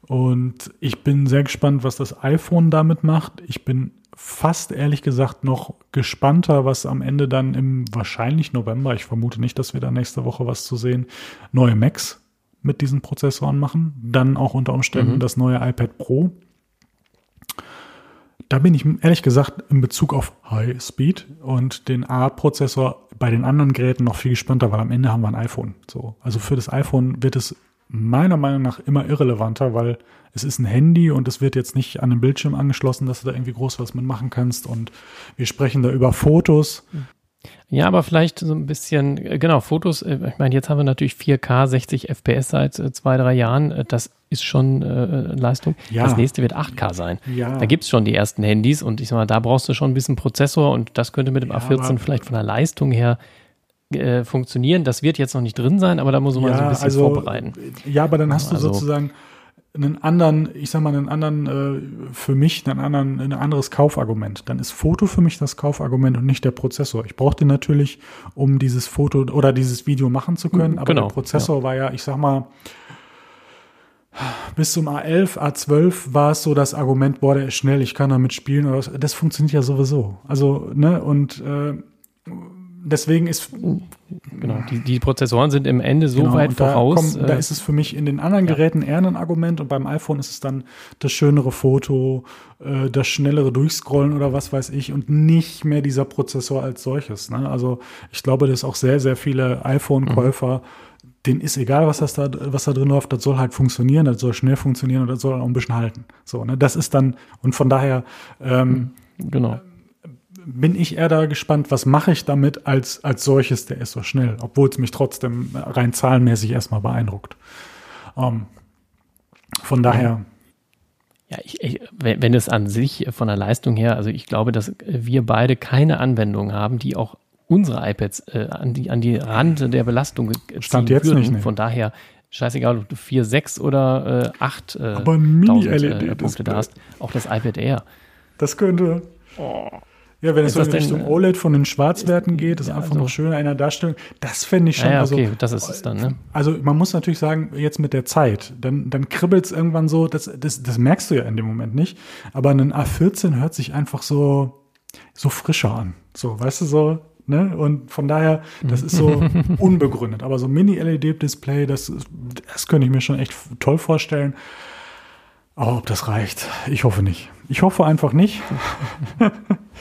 Speaker 2: Und ich bin sehr gespannt, was das iPhone damit macht. Ich bin fast ehrlich gesagt noch gespannter, was am Ende dann im wahrscheinlich November, ich vermute nicht, dass wir da nächste Woche was zu sehen, neue Macs mit diesen Prozessoren machen. Dann auch unter Umständen mhm. das neue iPad Pro. Da bin ich ehrlich gesagt in Bezug auf High Speed und den A-Prozessor bei den anderen Geräten noch viel gespannter, weil am Ende haben wir ein iPhone. So, also für das iPhone wird es meiner Meinung nach immer irrelevanter, weil es ist ein Handy und es wird jetzt nicht an den Bildschirm angeschlossen, dass du da irgendwie groß was mitmachen kannst. Und wir sprechen da über Fotos.
Speaker 1: Ja, aber vielleicht so ein bisschen, äh, genau, Fotos, äh, ich meine, jetzt haben wir natürlich 4K 60 FPS seit äh, zwei, drei Jahren. Das ist schon äh, Leistung. Ja. Das nächste wird 8K sein. Ja. Da gibt es schon die ersten Handys und ich sag mal, da brauchst du schon ein bisschen Prozessor und das könnte mit dem ja, A14 vielleicht von der Leistung her äh, funktionieren. Das wird jetzt noch nicht drin sein, aber da muss man ja, so ein bisschen also, vorbereiten.
Speaker 2: Ja, aber dann hast du also, sozusagen einen anderen, ich sag mal, einen anderen, äh, für mich, einen anderen, ein anderes Kaufargument. Dann ist Foto für mich das Kaufargument und nicht der Prozessor. Ich brauche den natürlich, um dieses Foto oder dieses Video machen zu können, aber genau, der Prozessor ja. war ja, ich sag mal, bis zum A11, A12 war es so das Argument, boah, der ist schnell, ich kann damit spielen. Oder was. Das funktioniert ja sowieso. Also, ne, und äh, deswegen ist.
Speaker 1: Genau, die, die Prozessoren sind im Ende so genau, weit voraus.
Speaker 2: Kommt, da äh, ist es für mich in den anderen Geräten eher ein Argument und beim iPhone ist es dann das schönere Foto, äh, das schnellere Durchscrollen oder was weiß ich und nicht mehr dieser Prozessor als solches. Ne? Also ich glaube, dass auch sehr, sehr viele iPhone-Käufer. Mhm denen ist egal, was das da, was da drin läuft, das soll halt funktionieren, das soll schnell funktionieren und das soll auch ein bisschen halten. So, ne, das ist dann, und von daher, ähm, genau bin ich eher da gespannt, was mache ich damit als, als solches, der ist so schnell, obwohl es mich trotzdem rein zahlenmäßig erstmal beeindruckt. Ähm, von daher.
Speaker 1: Ja, ich, ich, wenn es an sich von der Leistung her, also ich glaube, dass wir beide keine Anwendung haben, die auch unsere iPads äh, an, die, an die Rand der Belastung ziehen
Speaker 2: Stand jetzt würden. Nicht,
Speaker 1: ne. Von daher, scheißegal, ob du 4, 6 oder äh, 8 äh,
Speaker 2: Aber Mini -LED äh,
Speaker 1: Punkte da hast. Auch das iPad Air.
Speaker 2: Das könnte. Oh. Ja, wenn es so in Richtung denn, OLED von den Schwarzwerten geht, ist ja, einfach also, noch schöner in der Darstellung. Das fände ich schon.
Speaker 1: Ja, okay, also, das ist es dann, ne?
Speaker 2: Also man muss natürlich sagen, jetzt mit der Zeit, dann, dann kribbelt es irgendwann so, das, das, das merkst du ja in dem Moment nicht. Aber ein A14 hört sich einfach so, so frischer an. So, weißt du, so, ne? Und von daher, das ist so unbegründet. Aber so Mini-LED-Display, das, das könnte ich mir schon echt toll vorstellen. Aber ob das reicht, ich hoffe nicht. Ich hoffe einfach nicht.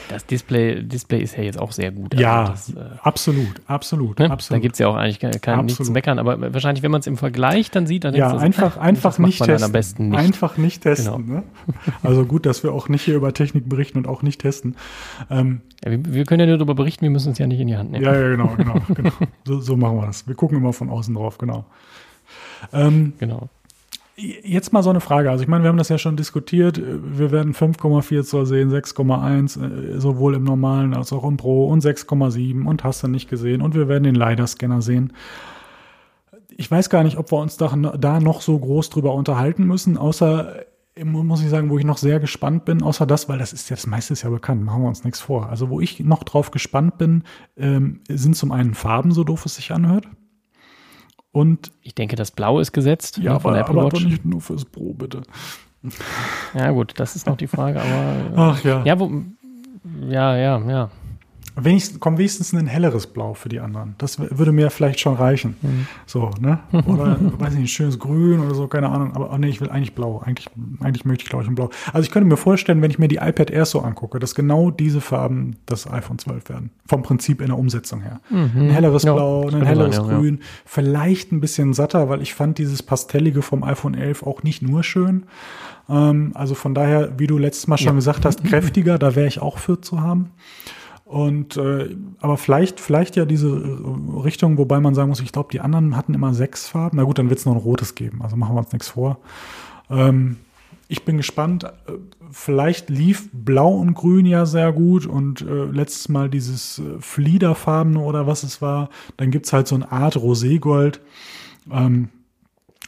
Speaker 1: Das Display, Display ist ja jetzt auch sehr gut.
Speaker 2: Also ja, das, äh, absolut, absolut,
Speaker 1: ne?
Speaker 2: absolut.
Speaker 1: Da gibt es ja auch eigentlich kein, kein nichts zu meckern, aber wahrscheinlich, wenn man es im Vergleich dann sieht, dann
Speaker 2: ja,
Speaker 1: das,
Speaker 2: einfach, einfach nicht testen.
Speaker 1: am besten nicht.
Speaker 2: Einfach nicht testen. Genau. Ne? Also gut, dass wir auch nicht hier über Technik berichten und auch nicht testen.
Speaker 1: Ähm, ja, wir, wir, können ja nur darüber berichten, wir müssen es ja nicht in die Hand nehmen.
Speaker 2: Ja, ja genau, genau, genau. So, so machen wir das. Wir gucken immer von außen drauf, genau. Ähm,
Speaker 1: genau.
Speaker 2: Jetzt mal so eine Frage. Also ich meine, wir haben das ja schon diskutiert. Wir werden 5,4 Zoll sehen, 6,1, äh, sowohl im normalen als auch im Pro und 6,7 und hast du nicht gesehen. Und wir werden den LiDAR-Scanner sehen. Ich weiß gar nicht, ob wir uns da, da noch so groß drüber unterhalten müssen, außer muss ich sagen, wo ich noch sehr gespannt bin, außer das, weil das ist ja das meiste ist ja bekannt, machen wir uns nichts vor. Also wo ich noch drauf gespannt bin, ähm, sind zum einen Farben, so doof es sich anhört. Und
Speaker 1: ich denke, das Blau ist gesetzt
Speaker 2: ja, ne, von aber, Apple Watch. aber nicht nur fürs Pro, bitte.
Speaker 1: Ja, gut, das ist noch die Frage, aber.
Speaker 2: Ach ja.
Speaker 1: Ja, wo, ja, ja, ja.
Speaker 2: Wenigstens, komm wenigstens ein helleres Blau für die anderen. Das würde mir vielleicht schon reichen. Mhm. So, ne? Oder, weiß ich nicht, ein schönes Grün oder so, keine Ahnung. Aber oh nee, ich will eigentlich blau. Eigentlich, eigentlich möchte ich, glaube ich, ein Blau. Also ich könnte mir vorstellen, wenn ich mir die iPad Air so angucke, dass genau diese Farben das iPhone 12 werden. Vom Prinzip in der Umsetzung her. Mhm. Ein helleres ja, Blau, ein helleres sein, ja, Grün. Ja. Vielleicht ein bisschen satter, weil ich fand dieses Pastellige vom iPhone 11 auch nicht nur schön. Ähm, also von daher, wie du letztes Mal schon gesagt hast, kräftiger, da wäre ich auch für zu haben. Und äh, aber vielleicht, vielleicht ja diese äh, Richtung, wobei man sagen muss, ich glaube, die anderen hatten immer sechs Farben. Na gut, dann wird es noch ein rotes geben. Also machen wir uns nichts vor. Ähm, ich bin gespannt. Äh, vielleicht lief Blau und Grün ja sehr gut und äh, letztes Mal dieses äh, Fliederfarbene oder was es war. Dann gibt's halt so eine Art Roségold. Ähm,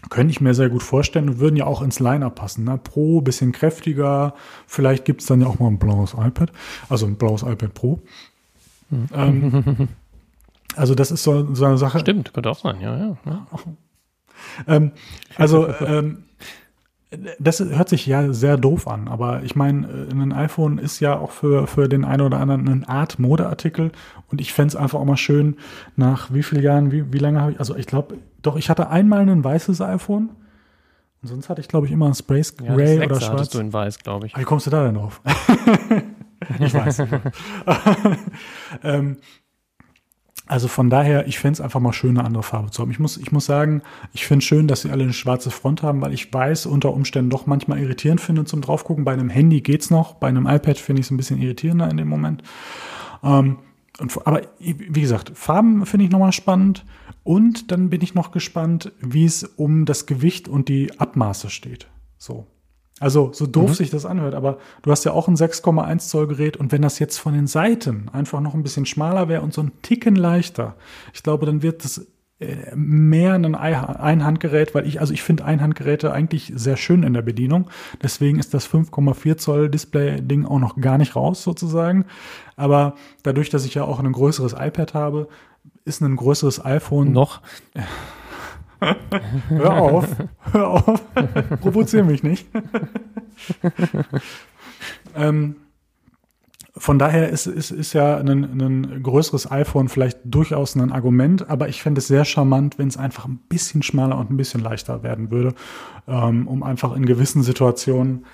Speaker 2: könnte ich mir sehr gut vorstellen und würden ja auch ins Liner passen. Ne? Pro, bisschen kräftiger. Vielleicht gibt es dann ja auch mal ein blaues iPad, also ein blaues iPad Pro. Mhm. Ähm, also das ist so, so, eine Sache.
Speaker 1: Stimmt, könnte auch sein, ja, ja. ja.
Speaker 2: Ähm, also ähm, das hört sich ja sehr doof an, aber ich meine, äh, ein iPhone ist ja auch für, für den einen oder anderen eine Art Modeartikel und ich fände es einfach auch mal schön, nach wie vielen Jahren, wie, wie lange habe ich, also ich glaube, doch, ich hatte einmal ein weißes iPhone und sonst hatte ich, glaube ich, immer ein Space Gray ja, oder schwarz.
Speaker 1: du in weiß, glaube ich.
Speaker 2: wie kommst du da denn drauf? ich weiß. ähm, also von daher, ich fände es einfach mal schön, eine andere Farbe zu haben. Ich muss, ich muss sagen, ich finde schön, dass sie alle eine schwarze Front haben, weil ich weiß, unter Umständen doch manchmal irritierend finde zum draufgucken. Bei einem Handy geht's noch, bei einem iPad finde ich es ein bisschen irritierender in dem Moment. Ähm, aber wie gesagt, Farben finde ich nochmal spannend. Und dann bin ich noch gespannt, wie es um das Gewicht und die Abmaße steht. So. Also, so doof mhm. sich das anhört, aber du hast ja auch ein 6,1 Zoll Gerät und wenn das jetzt von den Seiten einfach noch ein bisschen schmaler wäre und so ein Ticken leichter, ich glaube, dann wird das äh, mehr ein Einhandgerät, weil ich, also ich finde Einhandgeräte eigentlich sehr schön in der Bedienung. Deswegen ist das 5,4 Zoll Display-Ding auch noch gar nicht raus sozusagen. Aber dadurch, dass ich ja auch ein größeres iPad habe, ist ein größeres iPhone
Speaker 1: noch.
Speaker 2: hör auf, hör auf, provoziere mich nicht. ähm, von daher ist, ist, ist ja ein, ein größeres iPhone vielleicht durchaus ein Argument, aber ich fände es sehr charmant, wenn es einfach ein bisschen schmaler und ein bisschen leichter werden würde, ähm, um einfach in gewissen Situationen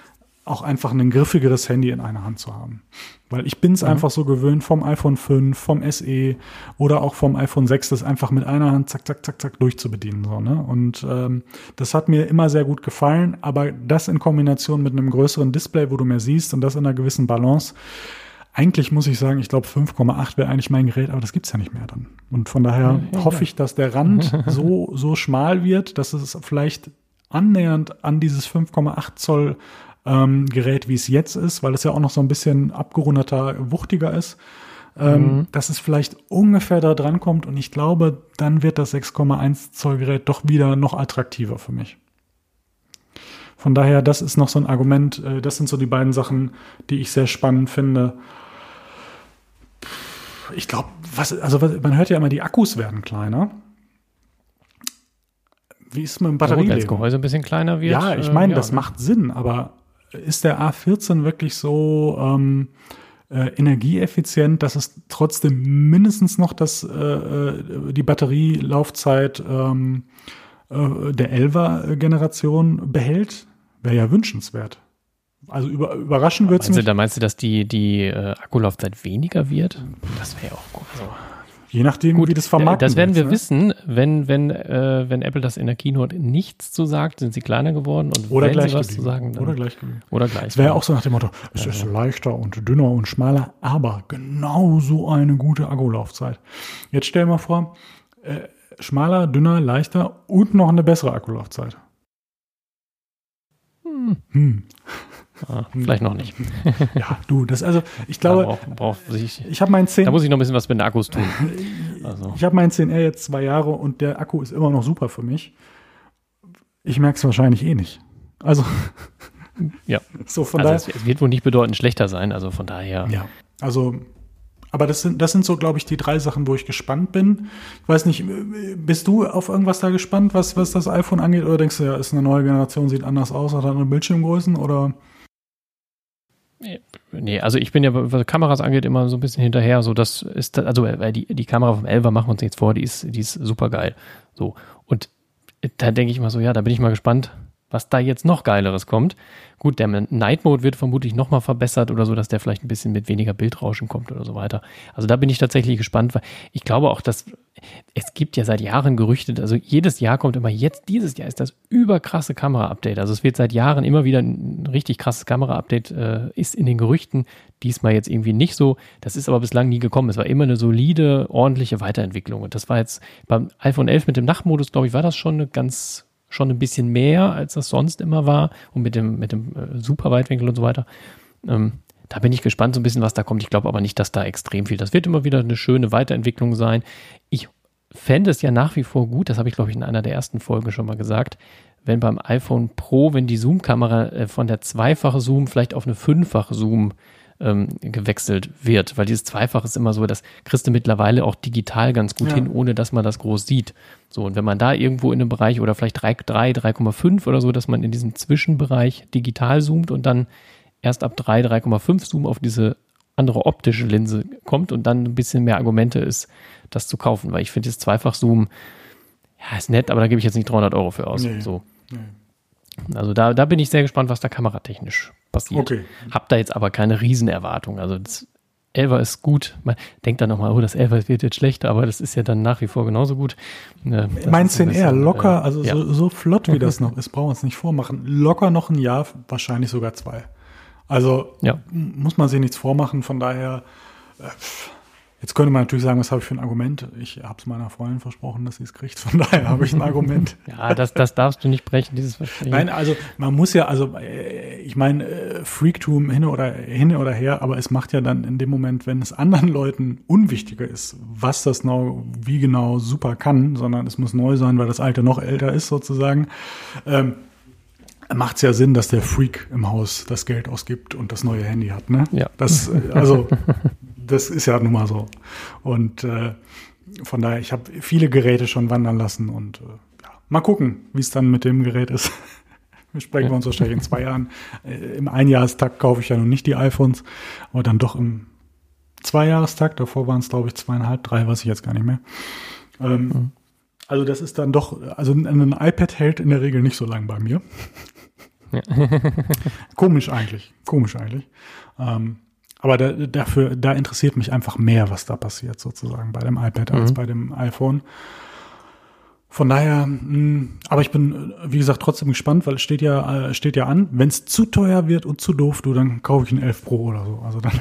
Speaker 2: auch einfach ein griffigeres Handy in einer Hand zu haben. Weil ich bin es mhm. einfach so gewöhnt vom iPhone 5, vom SE oder auch vom iPhone 6, das einfach mit einer Hand zack, zack, zack, zack durchzubedienen. So, ne? Und ähm, das hat mir immer sehr gut gefallen, aber das in Kombination mit einem größeren Display, wo du mehr siehst und das in einer gewissen Balance, eigentlich muss ich sagen, ich glaube 5,8 wäre eigentlich mein Gerät, aber das gibt's ja nicht mehr dann. Und von daher ja, hoffe ich, dass der Rand so, so schmal wird, dass es vielleicht annähernd an dieses 5,8 Zoll ähm, Gerät, wie es jetzt ist, weil es ja auch noch so ein bisschen abgerundeter, wuchtiger ist, ähm, mhm. dass es vielleicht ungefähr da dran kommt und ich glaube, dann wird das 6,1 Zoll Gerät doch wieder noch attraktiver für mich. Von daher, das ist noch so ein Argument. Äh, das sind so die beiden Sachen, die ich sehr spannend finde. Ich glaube, was, also man hört ja immer, die Akkus werden kleiner. Wie ist es mit dem Batterieleben? Ja,
Speaker 1: das Gehäuse ein bisschen kleiner wird.
Speaker 2: Ja, ich meine, äh, ja, das macht Sinn, aber ist der A14 wirklich so ähm, äh, energieeffizient, dass es trotzdem mindestens noch das, äh, äh die Batterielaufzeit ähm, äh, der 11er-Generation behält? Wäre ja wünschenswert. Also über, überraschen wird es
Speaker 1: nicht. Da meinst du, dass die, die äh, Akkulaufzeit weniger wird? Das wäre ja auch gut. Also,
Speaker 2: Je nachdem, gut, wie das vermarktet
Speaker 1: Das werden wir ne? wissen, wenn, wenn, äh, wenn Apple das in der Keynote nichts zu sagt, sind sie kleiner geworden und
Speaker 2: oder
Speaker 1: wenn
Speaker 2: gleich
Speaker 1: sie was zu sagen,
Speaker 2: dann, oder gleich geblieben.
Speaker 1: Oder gleich.
Speaker 2: Es wäre auch so nach dem Motto, es ja. ist leichter und dünner und schmaler, aber genauso eine gute Akkulaufzeit. Jetzt stell mal vor, äh, schmaler, dünner, leichter und noch eine bessere Akkulaufzeit.
Speaker 1: Hm. hm. Ah, vielleicht noch nicht.
Speaker 2: ja, du, das also, ich glaube,
Speaker 1: brauch, brauch ich,
Speaker 2: ich habe meinen 10.
Speaker 1: Da muss ich noch ein bisschen was mit den Akkus tun.
Speaker 2: Also. Ich habe meinen 10R jetzt zwei Jahre und der Akku ist immer noch super für mich. Ich merke es wahrscheinlich eh nicht. Also.
Speaker 1: ja.
Speaker 2: So von
Speaker 1: also
Speaker 2: daher.
Speaker 1: Es, es wird wohl nicht bedeutend schlechter sein, also von daher.
Speaker 2: Ja. Also aber das sind, das sind so, glaube ich, die drei Sachen, wo ich gespannt bin. Ich weiß nicht, bist du auf irgendwas da gespannt, was, was das iPhone angeht? Oder denkst du, ja, ist eine neue Generation, sieht anders aus, hat andere Bildschirmgrößen? Oder?
Speaker 1: Nee, also ich bin ja, was Kameras angeht, immer so ein bisschen hinterher. So, das ist, also die, die Kamera vom 11 machen wir uns jetzt vor, die ist, die ist super geil. So. Und da denke ich mal so, ja, da bin ich mal gespannt, was da jetzt noch Geileres kommt. Gut, der Night Mode wird vermutlich nochmal verbessert oder so, dass der vielleicht ein bisschen mit weniger Bildrauschen kommt oder so weiter. Also da bin ich tatsächlich gespannt, weil ich glaube auch, dass es gibt ja seit Jahren Gerüchte, also jedes Jahr kommt immer jetzt, dieses Jahr ist das überkrasse Kamera-Update. Also es wird seit Jahren immer wieder ein richtig krasses Kamera-Update, äh, ist in den Gerüchten diesmal jetzt irgendwie nicht so. Das ist aber bislang nie gekommen. Es war immer eine solide, ordentliche Weiterentwicklung. Und das war jetzt beim iPhone 11 mit dem Nachtmodus, glaube ich, war das schon eine ganz schon ein bisschen mehr, als das sonst immer war und mit dem, mit dem äh, Superweitwinkel und so weiter. Ähm, da bin ich gespannt, so ein bisschen, was da kommt. Ich glaube aber nicht, dass da extrem viel. Das wird immer wieder eine schöne Weiterentwicklung sein. Ich fände es ja nach wie vor gut, das habe ich, glaube ich, in einer der ersten Folgen schon mal gesagt, wenn beim iPhone Pro, wenn die Zoom-Kamera äh, von der zweifache Zoom vielleicht auf eine fünffache Zoom ähm, gewechselt wird, weil dieses Zweifach ist immer so, das kriegst du mittlerweile auch digital ganz gut ja. hin, ohne dass man das groß sieht. So, und wenn man da irgendwo in einem Bereich oder vielleicht 3, 3 3,5 oder so, dass man in diesem Zwischenbereich digital zoomt und dann erst ab 3, 3,5 Zoom auf diese andere optische Linse kommt und dann ein bisschen mehr Argumente ist, das zu kaufen, weil ich finde, das Zweifach-Zoom, ja, ist nett, aber da gebe ich jetzt nicht 300 Euro für aus. Nee, so. Nee. Also da, da bin ich sehr gespannt, was da kameratechnisch passiert. Okay. Hab da jetzt aber keine Riesenerwartung. Also das Elva ist gut. Man denkt dann nochmal, oh, das Elva wird jetzt schlechter, aber das ist ja dann nach wie vor genauso gut.
Speaker 2: Äh, mein 10R, locker, äh, also ja. so, so, flott wie das noch ist, brauchen wir uns nicht vormachen. Locker noch ein Jahr, wahrscheinlich sogar zwei. Also ja. muss man sich nichts vormachen, von daher. Äh, Jetzt könnte man natürlich sagen, was habe ich für ein Argument? Ich habe es meiner Freundin versprochen, dass sie es kriegt. Von daher habe ich ein Argument.
Speaker 1: ja, das, das darfst du nicht brechen, dieses Versprechen.
Speaker 2: Nein, also man muss ja, also äh, ich meine, äh, Freaktum hin oder hin oder her, aber es macht ja dann in dem Moment, wenn es anderen Leuten unwichtiger ist, was das genau, wie genau super kann, sondern es muss neu sein, weil das alte noch älter ist sozusagen. Ähm, macht es ja Sinn, dass der Freak im Haus das Geld ausgibt und das neue Handy hat, ne?
Speaker 1: Ja.
Speaker 2: Das, äh, also das ist ja nun mal so. Und äh, von daher, ich habe viele Geräte schon wandern lassen und äh, ja, mal gucken, wie es dann mit dem Gerät ist. Wir sprechen wir uns wahrscheinlich in zwei Jahren. Äh, Im Einjahrestakt kaufe ich ja noch nicht die iPhones, aber dann doch im Zweijahrestakt. Davor waren es, glaube ich, zweieinhalb, drei, weiß ich jetzt gar nicht mehr. Ähm, mhm. Also das ist dann doch, also ein iPad hält in der Regel nicht so lang bei mir. Ja. komisch eigentlich, komisch eigentlich. Ähm, aber da, dafür, da interessiert mich einfach mehr, was da passiert, sozusagen, bei dem iPad mhm. als bei dem iPhone. Von daher, mh, hm, aber ich bin, wie gesagt, trotzdem gespannt, weil es steht ja, äh, steht ja an, wenn es zu teuer wird und zu doof, du, dann kaufe ich einen 11 Pro oder so. Also dann,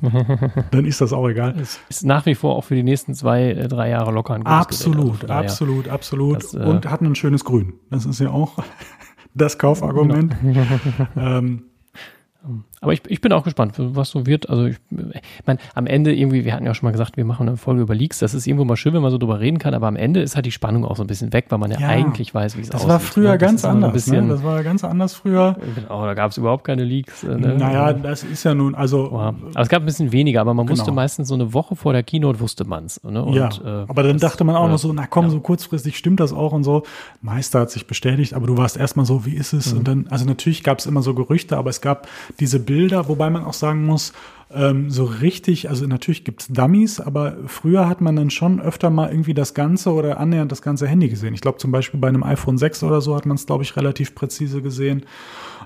Speaker 2: dann ist das auch egal.
Speaker 1: Es ist nach wie vor auch für die nächsten zwei, äh, drei Jahre locker
Speaker 2: ein Absolut, Gerät, also absolut, absolut. Das, äh, und hat ein schönes Grün. Das ist ja auch das Kaufargument. ähm,
Speaker 1: aber ich, ich bin auch gespannt, was so wird. Also ich, ich meine, am Ende irgendwie, wir hatten ja auch schon mal gesagt, wir machen eine Folge über Leaks. Das ist irgendwo mal schön, wenn man so drüber reden kann, aber am Ende ist halt die Spannung auch so ein bisschen weg, weil man ja, ja eigentlich weiß, wie es aussieht.
Speaker 2: Das war früher ne? ganz anders. Bisschen, ne? Das war ganz anders früher.
Speaker 1: Genau, da gab es überhaupt keine Leaks.
Speaker 2: Äh, ne? Naja, das ist ja nun, also.
Speaker 1: Wow. Aber es gab ein bisschen weniger, aber man genau. wusste meistens so eine Woche vor der Keynote wusste man es.
Speaker 2: Ne? ja, äh, aber dann das, dachte man auch noch so, na komm, ja. so kurzfristig stimmt das auch und so. Meister hat sich bestätigt, aber du warst erstmal so, wie ist es? Mhm. Und dann, also natürlich gab es immer so Gerüchte, aber es gab diese Bilder Bilder, wobei man auch sagen muss, ähm, so richtig, also natürlich gibt's Dummies, aber früher hat man dann schon öfter mal irgendwie das ganze oder annähernd das ganze Handy gesehen. Ich glaube zum Beispiel bei einem iPhone 6 oder so hat man es, glaube ich, relativ präzise gesehen.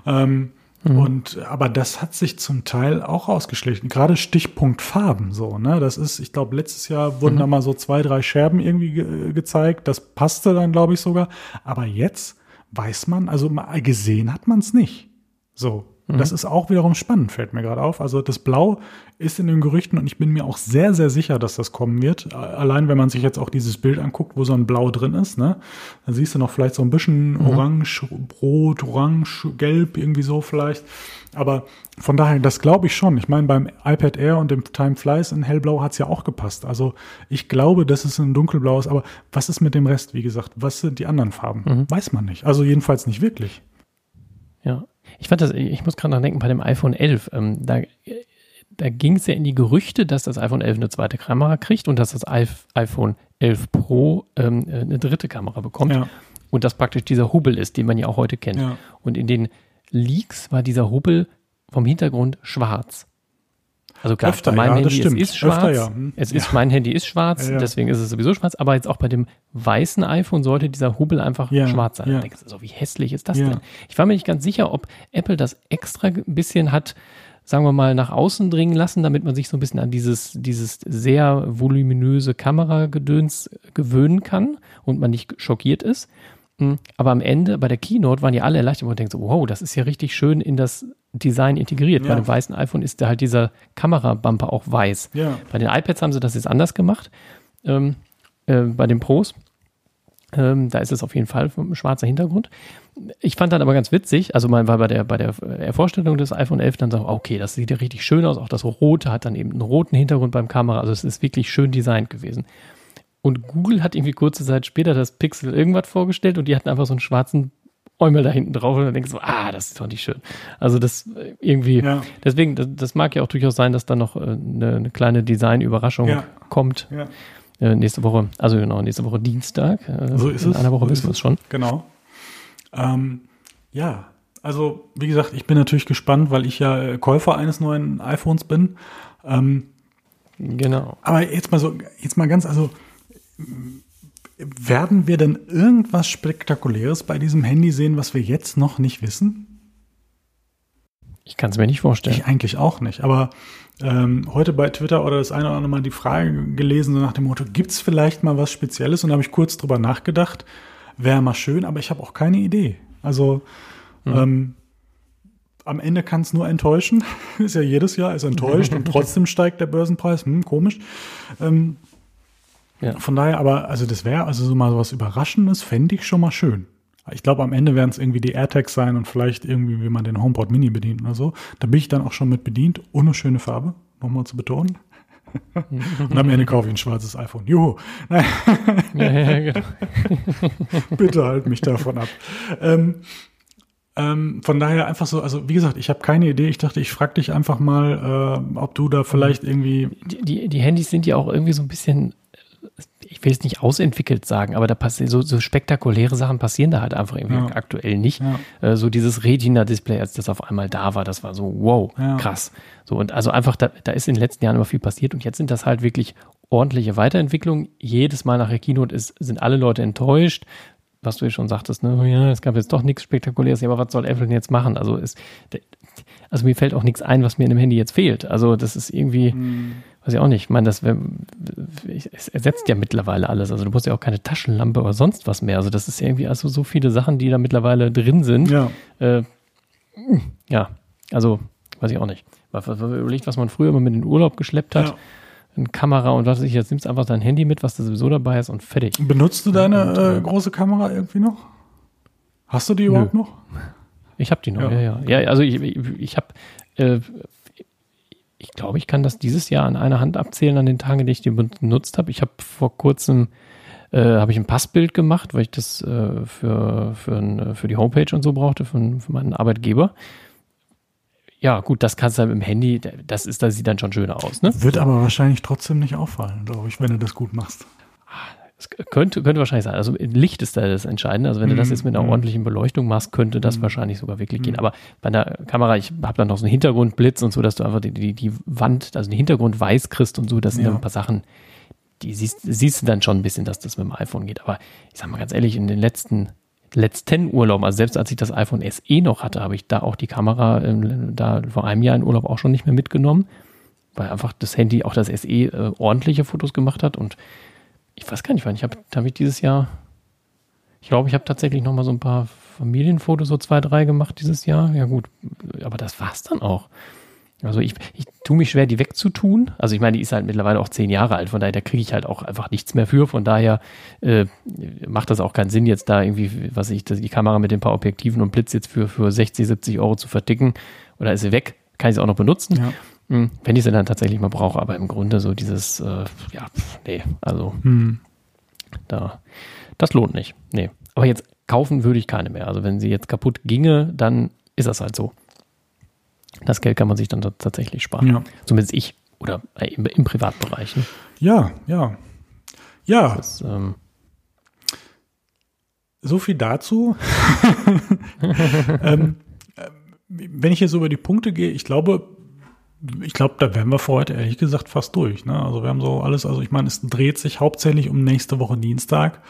Speaker 2: Ähm, mhm. Und aber das hat sich zum Teil auch ausgeschlichen. Gerade Stichpunkt Farben so, ne? Das ist, ich glaube, letztes Jahr wurden mhm. da mal so zwei, drei Scherben irgendwie ge gezeigt. Das passte dann, glaube ich, sogar. Aber jetzt weiß man, also gesehen hat man es nicht. So, Mhm. Das ist auch wiederum spannend, fällt mir gerade auf. Also das Blau ist in den Gerüchten und ich bin mir auch sehr, sehr sicher, dass das kommen wird. Allein wenn man sich jetzt auch dieses Bild anguckt, wo so ein Blau drin ist, ne? Da siehst du noch vielleicht so ein bisschen mhm. orange, rot, orange, gelb, irgendwie so vielleicht. Aber von daher, das glaube ich schon. Ich meine, beim iPad Air und dem Time Flies in hellblau hat es ja auch gepasst. Also ich glaube, dass es ein dunkelblau ist. Aber was ist mit dem Rest, wie gesagt? Was sind die anderen Farben? Mhm. Weiß man nicht. Also jedenfalls nicht wirklich.
Speaker 1: Ja, ich fand das, ich muss gerade noch denken, bei dem iPhone 11, ähm, da, da ging es ja in die Gerüchte, dass das iPhone 11 eine zweite Kamera kriegt und dass das iPhone 11 Pro ähm, eine dritte Kamera bekommt. Ja. Und das praktisch dieser Hubbel ist, den man ja auch heute kennt. Ja. Und in den Leaks war dieser Hubbel vom Hintergrund schwarz. Also klar, Öfter, mein ja, Handy es ist schwarz. Öfter, ja. hm. Es ist, mein Handy ist schwarz, ja, deswegen ist es sowieso schwarz. Aber jetzt auch bei dem weißen iPhone sollte dieser Hubel einfach schwarz sein. Ja. Denkst du, so, wie hässlich ist das denn? Ich war mir nicht ganz sicher, ob Apple das extra ein bisschen hat, sagen wir mal, nach außen dringen lassen, damit man sich so ein bisschen an dieses, dieses sehr voluminöse Kameragedöns gewöhnen kann und man nicht schockiert ist. Hm, aber am Ende bei der Keynote waren ja alle erleichtert und denken so, wow, das ist ja richtig schön in das Design integriert. Ja. Bei dem weißen iPhone ist da halt dieser Kamerabumper auch weiß. Ja. Bei den iPads haben sie das jetzt anders gemacht. Ähm, äh, bei den Pros. Ähm, da ist es auf jeden Fall ein schwarzer Hintergrund. Ich fand dann aber ganz witzig, also man war bei der, bei der Vorstellung des iPhone 11 dann so, okay, das sieht ja richtig schön aus, auch das Rote hat dann eben einen roten Hintergrund beim Kamera, also es ist wirklich schön designt gewesen. Und Google hat irgendwie kurze Zeit später das Pixel irgendwas vorgestellt und die hatten einfach so einen schwarzen Eumel da hinten drauf und dann denkst du, ah, das ist doch nicht schön. Also das äh, irgendwie, ja. deswegen, das, das, mag ja auch durchaus sein, dass da noch äh, eine, eine kleine Design-Überraschung ja. kommt. Ja. Äh, nächste Woche, also genau, nächste Woche Dienstag.
Speaker 2: so ist in es.
Speaker 1: einer Woche so wissen wir es schon.
Speaker 2: Genau. Ähm, ja, also wie gesagt, ich bin natürlich gespannt, weil ich ja Käufer eines neuen iPhones bin. Ähm,
Speaker 1: genau.
Speaker 2: Aber jetzt mal so, jetzt mal ganz, also werden wir denn irgendwas Spektakuläres bei diesem Handy sehen, was wir jetzt noch nicht wissen?
Speaker 1: Ich kann es mir nicht vorstellen.
Speaker 2: Ich eigentlich auch nicht. Aber ähm, heute bei Twitter oder das eine oder andere Mal die Frage gelesen, so nach dem Motto, gibt es vielleicht mal was Spezielles? Und da habe ich kurz drüber nachgedacht. Wäre mal schön, aber ich habe auch keine Idee. Also hm. ähm, am Ende kann es nur enttäuschen. ist ja jedes Jahr ist enttäuscht und trotzdem steigt der Börsenpreis. Hm, komisch. Ähm, ja. Von daher, aber, also das wäre also so mal so was Überraschendes, fände ich schon mal schön. Ich glaube, am Ende werden es irgendwie die AirTags sein und vielleicht irgendwie, wie man den HomePod Mini bedient oder so. Da bin ich dann auch schon mit bedient. Ohne schöne Farbe, nochmal zu betonen. und am Ende kaufe ich ein schwarzes iPhone. Juhu. ja, ja, genau. Bitte halt mich davon ab. Ähm, ähm, von daher einfach so, also wie gesagt, ich habe keine Idee. Ich dachte, ich frage dich einfach mal, äh, ob du da vielleicht irgendwie.
Speaker 1: Die, die, die Handys sind ja auch irgendwie so ein bisschen ich will es nicht ausentwickelt sagen, aber da passieren so, so spektakuläre Sachen passieren da halt einfach irgendwie ja. aktuell nicht. Ja. Äh, so dieses Retina-Display, als das auf einmal da war, das war so, wow, ja. krass. So und also einfach, da, da ist in den letzten Jahren immer viel passiert und jetzt sind das halt wirklich ordentliche Weiterentwicklungen. Jedes Mal nach der Keynote ist, sind alle Leute enttäuscht. Was du ja schon sagtest, ne, ja, es gab jetzt doch nichts Spektakuläres, aber was soll Apple denn jetzt machen? Also es, also mir fällt auch nichts ein, was mir in dem Handy jetzt fehlt. Also das ist irgendwie, hm weiß ich auch nicht. Ich meine, das es ersetzt ja mittlerweile alles. Also du brauchst ja auch keine Taschenlampe oder sonst was mehr. Also das ist irgendwie also so viele Sachen, die da mittlerweile drin sind.
Speaker 2: Ja.
Speaker 1: Äh, ja, also weiß ich auch nicht. Überlegt, was man früher immer mit in den Urlaub geschleppt hat. Ja. Eine Kamera und was weiß ich, jetzt nimmst du einfach dein Handy mit, was da sowieso dabei ist und fertig.
Speaker 2: Benutzt du deine und, äh, große Kamera irgendwie noch? Hast du die überhaupt nö. noch?
Speaker 1: Ich habe die noch, ja, ja. Ja, ja also ich, ich, ich habe äh, ich glaube, ich kann das dieses Jahr an einer Hand abzählen an den Tagen, die ich die benutzt habe. Ich habe vor kurzem äh, habe ich ein Passbild gemacht, weil ich das äh, für, für, ein, für die Homepage und so brauchte, für, für meinen Arbeitgeber. Ja, gut, das kannst du halt mit dem Handy, das ist, das sieht dann schon schöner aus, ne?
Speaker 2: Wird aber wahrscheinlich trotzdem nicht auffallen, glaube ich, wenn du das gut machst.
Speaker 1: Es könnte, könnte wahrscheinlich sein. Also Licht ist da das Entscheidende. Also wenn du das jetzt mit einer
Speaker 2: Mhm.
Speaker 1: ordentlichen Beleuchtung machst, könnte das wahrscheinlich sogar wirklich gehen. Aber bei einer Kamera, ich habe dann noch so einen Hintergrundblitz und so, dass du einfach die, die, die Wand, also den Hintergrund weiß kriegst und so. Das sind
Speaker 2: Ja.
Speaker 1: ein paar Sachen, die siehst, siehst du dann schon ein bisschen, dass das mit dem iPhone geht. Aber ich sag mal ganz ehrlich, in den letzten letzten Urlauben, also selbst als ich das iPhone SE noch hatte, habe ich da auch die Kamera ähm, da vor einem Jahr in Urlaub auch schon nicht mehr mitgenommen, weil einfach das Handy, auch das SE, äh, ordentliche Fotos gemacht hat und ich weiß gar nicht, wann ich habe, habe ich dieses Jahr, ich glaube, ich habe tatsächlich noch mal so ein paar Familienfotos, so zwei, drei gemacht dieses Jahr. Ja gut, aber das war's dann auch. Also ich, ich tue mich schwer, die wegzutun. Also ich meine, die ist halt mittlerweile auch zehn Jahre alt, von daher da kriege ich halt auch einfach nichts mehr für. Von daher äh, macht das auch keinen Sinn, jetzt da irgendwie, was ich, die Kamera mit den paar Objektiven und Blitz jetzt für, für 60, 70 Euro zu verdicken. Oder ist sie weg? Kann ich sie auch noch benutzen?
Speaker 2: Ja.
Speaker 1: Hm, Wenn ich sie dann tatsächlich mal brauche, aber im Grunde so dieses, äh, ja, nee, also
Speaker 2: Hm.
Speaker 1: da, das lohnt nicht. Nee. Aber jetzt kaufen würde ich keine mehr. Also wenn sie jetzt kaputt ginge, dann ist das halt so. Das Geld kann man sich dann tatsächlich sparen.
Speaker 2: Ja.
Speaker 1: Zumindest ich. Oder äh, im, im Privatbereich. Ne?
Speaker 2: Ja, ja. Ja,
Speaker 1: Das, ähm,
Speaker 2: so viel dazu. ähm, äh, wenn ich hier so über die Punkte gehe, ich glaube, ich glaube, da wären wir für heute ehrlich gesagt fast durch. Ne? Also wir haben so alles, also ich meine, es dreht sich hauptsächlich um nächste Woche Dienstag.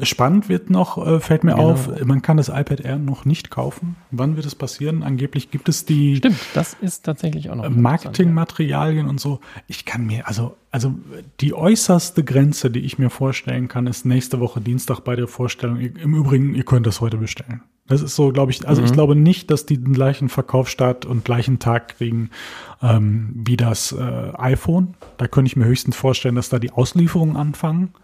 Speaker 2: Spannend wird noch, äh, fällt mir
Speaker 1: Genau.
Speaker 2: auf, man kann das iPad Air noch nicht kaufen. Wann wird es passieren? Angeblich gibt es die
Speaker 1: stimmt, das ist tatsächlich auch noch
Speaker 2: Marketingmaterialien und so. Ich kann mir, also, also die äußerste Grenze, die ich mir vorstellen kann, ist nächste Woche Dienstag bei der Vorstellung. Im Übrigen, ihr könnt das heute bestellen. Das ist so, glaube ich, also ich glaube nicht, dass die den gleichen Verkaufsstart und gleichen Tag kriegen ähm, wie das äh, iPhone. Da könnte ich mir höchstens vorstellen, dass da die Auslieferungen anfangen.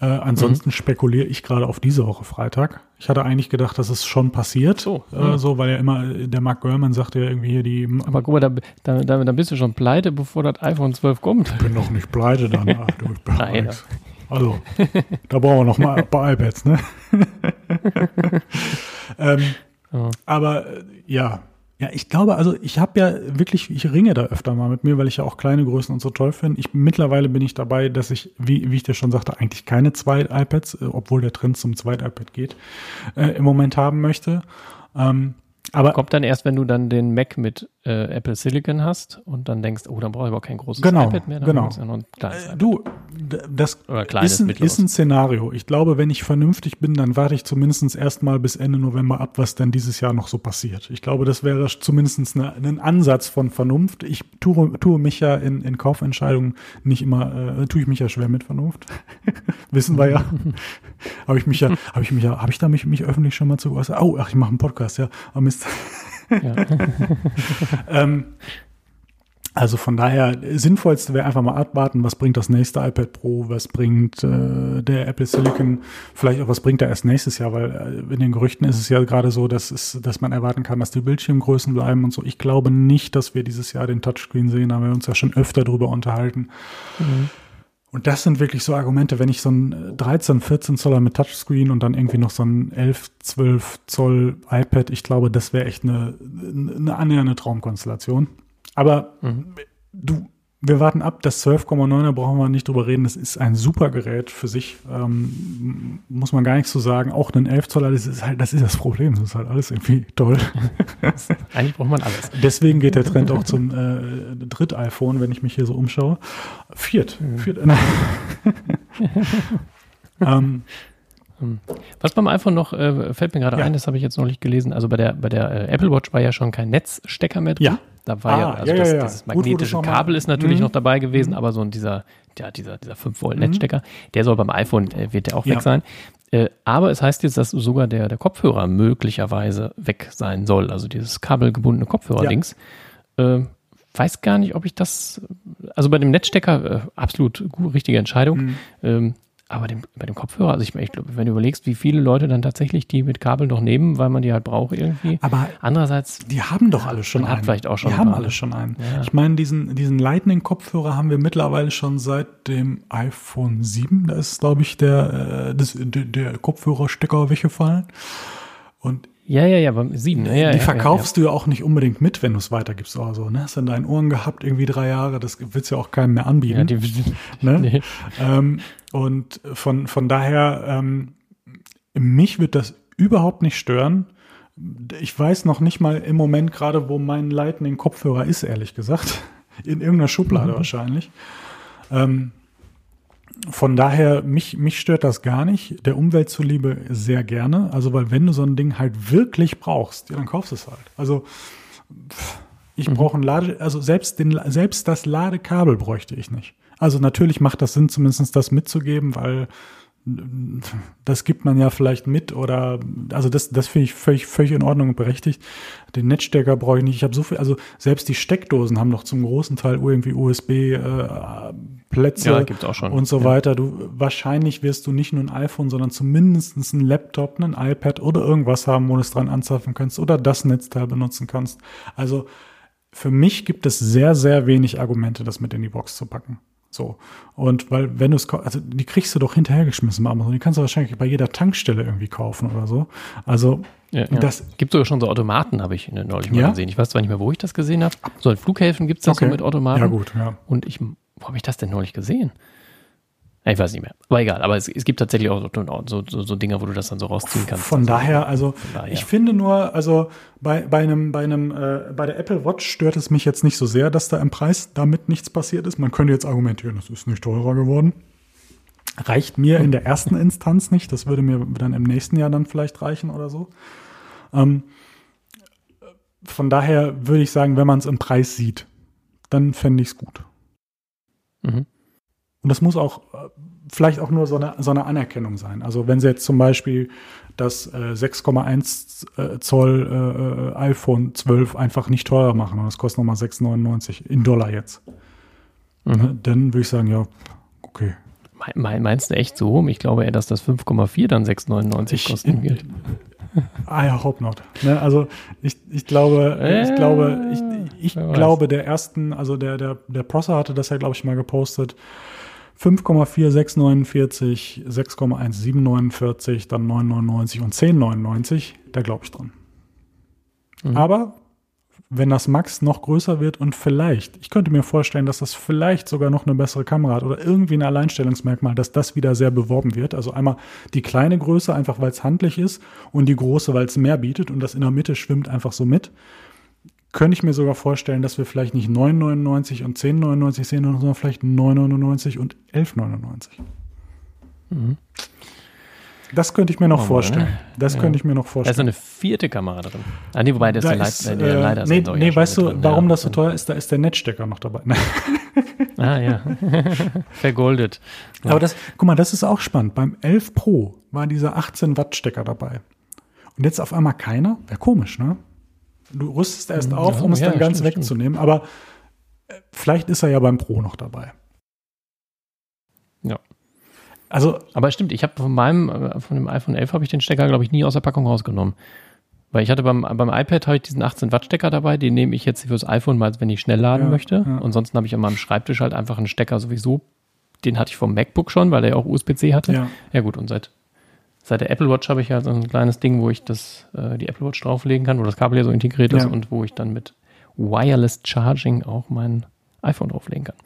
Speaker 2: Äh, ansonsten spekuliere ich gerade auf diese Woche Freitag. Ich hatte eigentlich gedacht, dass es schon passiert.
Speaker 1: So,
Speaker 2: äh, so weil ja immer, der Mark Gurman sagt ja irgendwie hier die
Speaker 1: Ja. Aber guck mal, da, da, da, da bist du schon pleite, bevor das iPhone 12 kommt.
Speaker 2: Ich bin noch nicht pleite danach. Du, ich bin
Speaker 1: Nein.
Speaker 2: Also, da brauchen wir noch mal ein paar iPads, ne? ähm,
Speaker 1: Ja.
Speaker 2: Aber äh, ja, ja, ich glaube, also ich habe ja wirklich, ich ringe da öfter mal mit mir, weil ich ja auch kleine Größen und so toll finde. Ich mittlerweile bin ich dabei, dass ich, wie, wie ich dir schon sagte, eigentlich keine zwei iPads, äh, obwohl der Trend zum zweit iPad geht, äh, im Moment haben möchte. Ähm, aber
Speaker 1: Kommt dann erst, wenn du dann den Mac mit äh, Apple Silicon hast und dann denkst, oh, dann brauche ich aber kein großes
Speaker 2: Genau,
Speaker 1: iPad mehr. Dann
Speaker 2: genau.
Speaker 1: ja ein kleines
Speaker 2: Äh. Du, das
Speaker 1: kleines,
Speaker 2: ist, ein, ist ein Szenario. Ich glaube, wenn ich vernünftig bin, dann warte ich zumindest erstmal bis Ende November ab, was denn dieses Jahr noch so passiert. Ich glaube, das wäre zumindest eine, ein Ansatz von Vernunft. Ich tue, tue mich ja in, in Kaufentscheidungen nicht immer, äh, tue ich mich ja schwer mit Vernunft. Wissen wir ja. habe ich mich ja, habe ich mich ja, habe ich da mich, mich öffentlich schon mal zu geäußert? Oh, ach, ich mache einen Podcast, ja. Oh, Mist.
Speaker 1: Ja.
Speaker 2: Ähm, also von daher, sinnvollste wäre einfach mal abwarten, was bringt das nächste iPad Pro, was bringt äh, der Apple Silicon, vielleicht auch was bringt er erst nächstes Jahr, weil äh, in den Gerüchten ist es ja gerade so, dass, es, dass man erwarten kann, dass die Bildschirmgrößen bleiben und so. Ich glaube nicht, dass wir dieses Jahr den Touchscreen sehen, da haben wir uns ja schon öfter drüber unterhalten. Und das sind wirklich so Argumente, wenn ich so ein 13, 14 Zoller mit Touchscreen und dann irgendwie noch so ein 11, 12 Zoll iPad, ich glaube, das wäre echt eine, eine annähernde Traumkonstellation. Aber du, wir warten ab, das 12,9er brauchen wir nicht drüber reden, das ist ein super Gerät für sich, ähm, muss man gar nichts zu sagen. Auch ein 11 Zoller, das ist halt, das ist das Problem, das ist halt alles irgendwie toll.
Speaker 1: Eigentlich braucht man alles.
Speaker 2: Deswegen geht der Trend auch zum äh, Dritt-iPhone, wenn ich mich hier so umschaue. Viert. Viert. ähm,
Speaker 1: Was beim iPhone noch, äh, fällt mir gerade
Speaker 2: Ja.
Speaker 1: ein, das habe ich jetzt noch nicht gelesen. Also bei der, bei der äh, Apple Watch war ja schon kein Netzstecker mehr drin.
Speaker 2: Ja.
Speaker 1: Da war ja,
Speaker 2: Ah,
Speaker 1: also
Speaker 2: ja,
Speaker 1: das,
Speaker 2: ja, ja.
Speaker 1: dieses
Speaker 2: Gut,
Speaker 1: magnetische
Speaker 2: mal-
Speaker 1: Kabel ist natürlich
Speaker 2: Mhm.
Speaker 1: noch dabei gewesen, aber so ein dieser, ja, dieser, dieser 5 Volt Netzstecker, der soll beim iPhone, äh, wird der auch
Speaker 2: Ja.
Speaker 1: weg sein. Äh, aber es heißt jetzt, dass sogar der, der Kopfhörer möglicherweise weg sein soll. Also dieses kabelgebundene Kopfhörer-Dings. Äh, weiß gar nicht, ob ich das, also bei dem Netzstecker, äh, absolut gut, richtige Entscheidung.
Speaker 2: Mhm.
Speaker 1: Ähm, aber dem, bei dem Kopfhörer, also ich, ich glaube, wenn du überlegst, wie viele Leute dann tatsächlich die mit Kabel noch nehmen, weil man die halt braucht irgendwie.
Speaker 2: aber
Speaker 1: Andererseits,
Speaker 2: die haben doch alle schon einen.
Speaker 1: vielleicht auch schon
Speaker 2: Die haben alle schon einen.
Speaker 1: Ja.
Speaker 2: Ich meine, diesen, diesen Lightning-Kopfhörer haben wir mittlerweile schon seit dem iPhone 7. Da ist, glaube ich, der, äh, das, der, der Kopfhörerstecker weggefallen. Und
Speaker 1: Ja, ja, ja, beim 7. Ja, ja,
Speaker 2: die verkaufst
Speaker 1: ja,
Speaker 2: du ja auch nicht unbedingt mit, wenn du es weitergibst oder so. Ne? Hast du in deinen Ohren gehabt, irgendwie drei Jahre, das willst du ja auch keinem mehr anbieten. Ja, die, ne? nee. ähm, und von, von daher, ähm, mich wird das überhaupt nicht stören. Ich weiß noch nicht mal im Moment gerade, wo mein Lightning-Kopfhörer ist, ehrlich gesagt. In irgendeiner Schublade mhm. wahrscheinlich. Ähm, von daher, mich, mich stört das gar nicht. Der Umwelt zuliebe sehr gerne. Also, weil wenn du so ein Ding halt wirklich brauchst, ja, dann kaufst du es halt. Also, ich mhm. brauche ein Lade, also selbst, den, selbst das Ladekabel bräuchte ich nicht. Also natürlich macht das Sinn, zumindest das mitzugeben, weil das gibt man ja vielleicht mit oder also das, das finde ich völlig, völlig in Ordnung und berechtigt. Den Netzstecker brauche ich nicht. Ich habe so viel, also selbst die Steckdosen haben doch zum großen Teil irgendwie USB-Plätze
Speaker 1: äh, ja,
Speaker 2: und so ja. weiter. Du wahrscheinlich wirst du nicht nur ein iPhone, sondern zumindest ein Laptop, ein iPad oder irgendwas haben, wo du es dran anzapfen kannst oder das Netzteil benutzen kannst. Also für mich gibt es sehr, sehr wenig Argumente, das mit in die Box zu packen. So. Und weil, wenn du es, also die kriegst du doch hinterhergeschmissen bei Amazon. Die kannst du wahrscheinlich bei jeder Tankstelle irgendwie kaufen oder so. Also,
Speaker 1: ja, ja. das. Gibt sogar schon so Automaten, habe ich neulich mal ja? gesehen. Ich weiß zwar nicht mehr, wo ich das gesehen habe. So in Flughäfen gibt es das okay. so mit Automaten.
Speaker 2: Ja, gut, ja.
Speaker 1: Und ich, wo habe ich das denn neulich gesehen? Ich weiß nicht mehr. Aber egal. Aber es, es gibt tatsächlich auch so, so, so, Dinge, wo du das dann so rausziehen kannst.
Speaker 2: Von also, daher, also von daher. ich finde nur, also bei, bei einem, bei einem, äh, bei der Apple Watch stört es mich jetzt nicht so sehr, dass da im Preis damit nichts passiert ist. Man könnte jetzt argumentieren, das ist nicht teurer geworden. Reicht mir in der ersten Instanz nicht. Das würde mir dann im nächsten Jahr dann vielleicht reichen oder so. Ähm, von daher würde ich sagen, wenn man es im Preis sieht, dann fände ich es gut. Mhm. Und das muss auch äh, vielleicht auch nur so eine, so eine Anerkennung sein. Also wenn sie jetzt zum Beispiel das äh, 6,1 äh, Zoll äh, iPhone 12 einfach nicht teurer machen und das kostet nochmal 6,99 in Dollar jetzt, mhm. ne, dann würde ich sagen, ja, okay.
Speaker 1: Meinst du echt so? Ich glaube eher, dass das 5,4 dann 6,99 kosten wird.
Speaker 2: I hope not. Ne, also ich, ich glaube, ich glaube, ich, ich glaube, der ersten, also der, der, der Prosser hatte das ja, glaube ich, mal gepostet. 5,4649, 6,1749, dann 9,99 und 10,99, da glaube ich dran. Mhm. Aber wenn das Max noch größer wird und vielleicht, ich könnte mir vorstellen, dass das vielleicht sogar noch eine bessere Kamera hat oder irgendwie ein Alleinstellungsmerkmal, dass das wieder sehr beworben wird. Also einmal die kleine Größe, einfach weil es handlich ist und die große, weil es mehr bietet und das in der Mitte schwimmt einfach so mit könnte ich mir sogar vorstellen, dass wir vielleicht nicht 9,99 und 10,99 sehen, sondern vielleicht 9,99 und 11,99. Mhm. Das könnte ich mir noch oh, vorstellen. Ne? Das ja. könnte ich mir noch vorstellen. Da
Speaker 1: ist eine vierte Kamera drin. Ah, nee, wobei, der
Speaker 2: da
Speaker 1: ist, der,
Speaker 2: äh, leider Nee, nee weißt du, drin. warum ja. das so teuer ist? Da ist der Netzstecker noch dabei.
Speaker 1: ah, ja. Vergoldet.
Speaker 2: Ja. Aber das, guck mal, das ist auch spannend. Beim 11 Pro war dieser 18 Watt Stecker dabei. Und jetzt auf einmal keiner? Wäre komisch, ne? Du rüstest erst auf, ja, um es ja, dann ganz stimmt, wegzunehmen. Stimmt. Aber äh, vielleicht ist er ja beim Pro noch dabei.
Speaker 1: Ja. Also, aber stimmt, ich habe von meinem, äh, von dem iPhone 11 habe ich den Stecker, glaube ich, nie aus der Packung rausgenommen. Weil ich hatte beim, beim iPad habe ich diesen 18 Watt Stecker dabei, den nehme ich jetzt fürs iPhone mal, wenn ich schnell laden ja, möchte. Ja. Ansonsten habe ich an meinem Schreibtisch halt einfach einen Stecker sowieso. Den hatte ich vom MacBook schon, weil der ja auch USB-C hatte. Ja. ja gut, und seit seit der Apple Watch habe ich ja so ein kleines Ding, wo ich das, äh, die Apple Watch drauflegen kann, wo das Kabel ja so integriert ist und wo ich dann mit Wireless Charging auch mein iPhone drauflegen kann.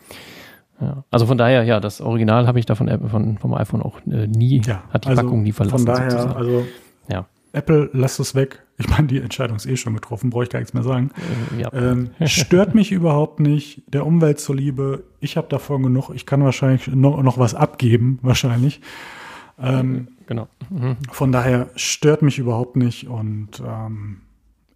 Speaker 1: Ja. Also von daher, ja, das Original habe ich da von, von, vom iPhone auch äh, nie, ja, hat die also Packung nie verlassen.
Speaker 2: Von daher, sozusagen. also ja. Apple, lasst es weg. Ich meine, die Entscheidung ist eh schon getroffen, brauche ich gar nichts mehr sagen. Äh, ja. ähm, stört mich überhaupt nicht. Der Umwelt zuliebe, ich habe davon genug. Ich kann wahrscheinlich noch, noch was abgeben, wahrscheinlich. Ähm,
Speaker 1: genau. Mhm.
Speaker 2: Von daher stört mich überhaupt nicht und ähm,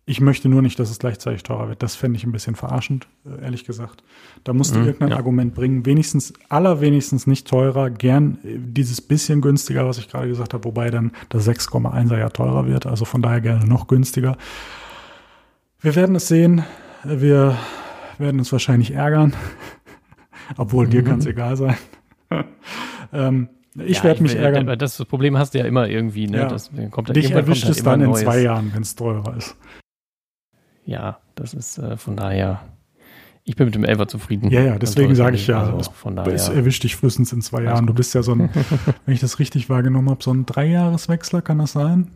Speaker 2: ich möchte nur nicht, dass es gleichzeitig teurer wird. Das fände ich ein bisschen verarschend, äh, ehrlich gesagt. Da musst du mhm, irgendein ja. Argument bringen. Wenigstens, allerwenigstens nicht teurer. Gern äh, dieses bisschen günstiger, was ich gerade gesagt habe, wobei dann das 6,1er ja teurer wird. Also von daher gerne noch günstiger. Wir werden es sehen. Wir werden uns wahrscheinlich ärgern. Obwohl mhm. dir kann es egal sein. ähm, ich ja, werde mich ärgern.
Speaker 1: Aber das Problem hast du ja immer irgendwie. Ne?
Speaker 2: Ja.
Speaker 1: Das
Speaker 2: kommt, Dich erwischt halt es dann in zwei Jahren, wenn es teurer ist.
Speaker 1: Ja, das ist äh, von daher. Ich bin mit dem Elfer zufrieden.
Speaker 2: Ja, ja, deswegen sage ich ja. Also, von daher. Es erwischt dich frühestens in zwei Jahren. Du bist ja so ein, wenn ich das richtig wahrgenommen habe, so ein Dreijahreswechsler, kann das sein?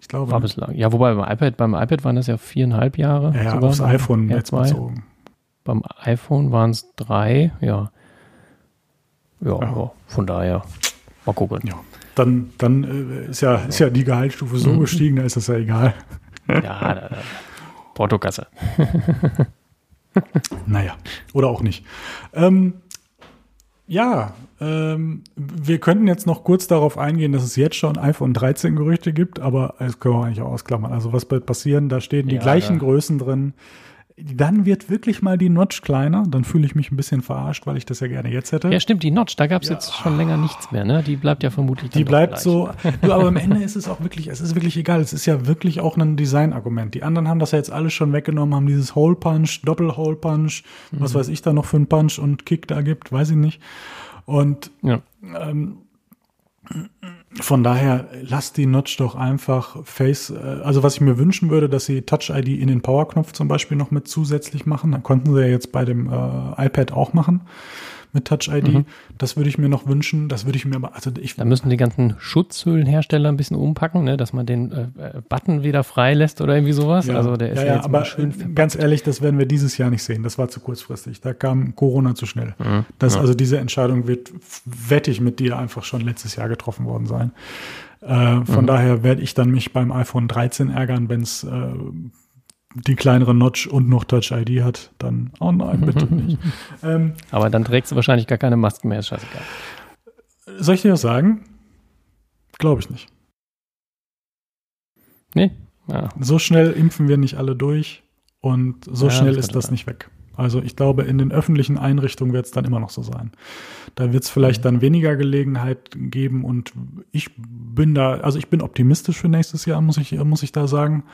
Speaker 2: Ich glaube.
Speaker 1: War bislang. Ja, wobei beim iPad, beim iPad waren das ja viereinhalb Jahre.
Speaker 2: Ja, ja aufs iPhone
Speaker 1: Ja,
Speaker 2: jetzt bezogen.
Speaker 1: Beim iPhone waren es drei, ja. Ja,
Speaker 2: Ja.
Speaker 1: ja. von daher. Mal gucken.
Speaker 2: Ja. Dann, dann äh, ist, ja, ist ja die Gehaltsstufe
Speaker 1: Mhm.
Speaker 2: so gestiegen, da ist das ja egal.
Speaker 1: Ja, da, da. Portokasse.
Speaker 2: Naja, oder auch nicht. Ähm, ja, ähm, wir könnten jetzt noch kurz darauf eingehen, dass es jetzt schon iPhone 13 Gerüchte gibt, aber das können wir eigentlich auch ausklammern. Also was wird passieren? Da stehen die
Speaker 1: Ja,
Speaker 2: gleichen
Speaker 1: ja.
Speaker 2: Größen drin. Dann wird wirklich mal die Notch kleiner. Dann fühle ich mich ein bisschen verarscht, weil ich das ja gerne jetzt hätte.
Speaker 1: Ja, stimmt, die Notch, da gab es jetzt schon länger nichts mehr, ne? Die bleibt ja vermutlich
Speaker 2: Die bleibt
Speaker 1: gleich.
Speaker 2: so. Du, aber am Ende ist es auch wirklich, es ist wirklich egal. Es ist ja wirklich auch ein Designargument. Die anderen haben das ja jetzt alles schon weggenommen, haben dieses Hole Punch, Doppel Hole Punch, was
Speaker 1: Mhm.
Speaker 2: weiß ich da noch für einen Punch und Kick da gibt, weiß ich nicht. Und
Speaker 1: Ja.
Speaker 2: ähm, von daher lasst die Notch doch einfach Face, äh, also was ich mir wünschen würde, dass sie Touch ID in den Powerknopf zum Beispiel noch mit zusätzlich machen. Dann konnten sie ja jetzt bei dem äh, iPad auch machen mit Touch ID. Das würde ich mir noch wünschen. Das würde ich mir aber, also ich,
Speaker 1: Da müssen die ganzen Schutzhüllenhersteller ein bisschen umpacken, ne? dass man den äh, äh, Button wieder freilässt oder irgendwie sowas. also der ist ja,
Speaker 2: ja,
Speaker 1: jetzt
Speaker 2: aber
Speaker 1: schön
Speaker 2: äh, ganz ehrlich, das werden wir dieses Jahr nicht sehen. Das war zu kurzfristig. Da kam Corona zu schnell.
Speaker 1: Mhm.
Speaker 2: Das, Also diese Entscheidung wird, wette ich, mit dir einfach schon letztes Jahr getroffen worden sein. Äh, von
Speaker 1: Mhm.
Speaker 2: daher werde ich dann mich beim iPhone 13 ärgern, wenn es äh, die kleinere Notch und noch Touch ID hat. Dann, oh nein, bitte nicht. Ähm,
Speaker 1: Aber dann trägst du wahrscheinlich gar keine Masken mehr, ist scheißegal.
Speaker 2: soll ich dir was sagen? Glaube ich nicht.
Speaker 1: Nee? Ja.
Speaker 2: So schnell impfen wir nicht alle durch und so
Speaker 1: Ja,
Speaker 2: schnell
Speaker 1: das
Speaker 2: ist das
Speaker 1: sein.
Speaker 2: nicht weg. Also ich glaube, in den öffentlichen Einrichtungen wird es dann immer noch so sein. Da wird es vielleicht
Speaker 1: Mhm.
Speaker 2: dann weniger Gelegenheit geben und ich bin da, also ich bin optimistisch für nächstes Jahr, muss ich, muss ich da sagen.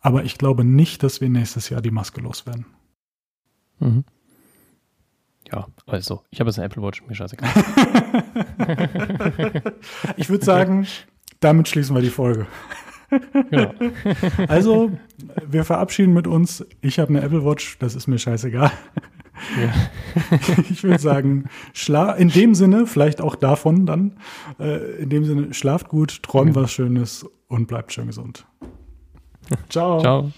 Speaker 2: Aber ich glaube nicht, dass wir nächstes Jahr die Maske loswerden.
Speaker 1: Mhm. Ja, also, ich habe jetzt eine Apple Watch, mir scheißegal.
Speaker 2: Ich würde sagen, damit schließen wir die Folge.
Speaker 1: genau.
Speaker 2: Also, wir verabschieden mit uns. Ich habe eine Apple Watch, das ist mir scheißegal.
Speaker 1: Ja.
Speaker 2: Ich würde sagen, schla in dem Sinne, vielleicht auch davon dann, äh, in dem Sinne, schlaft gut, träumt was Schönes und bleibt schön gesund. Ciao.
Speaker 1: Ciao.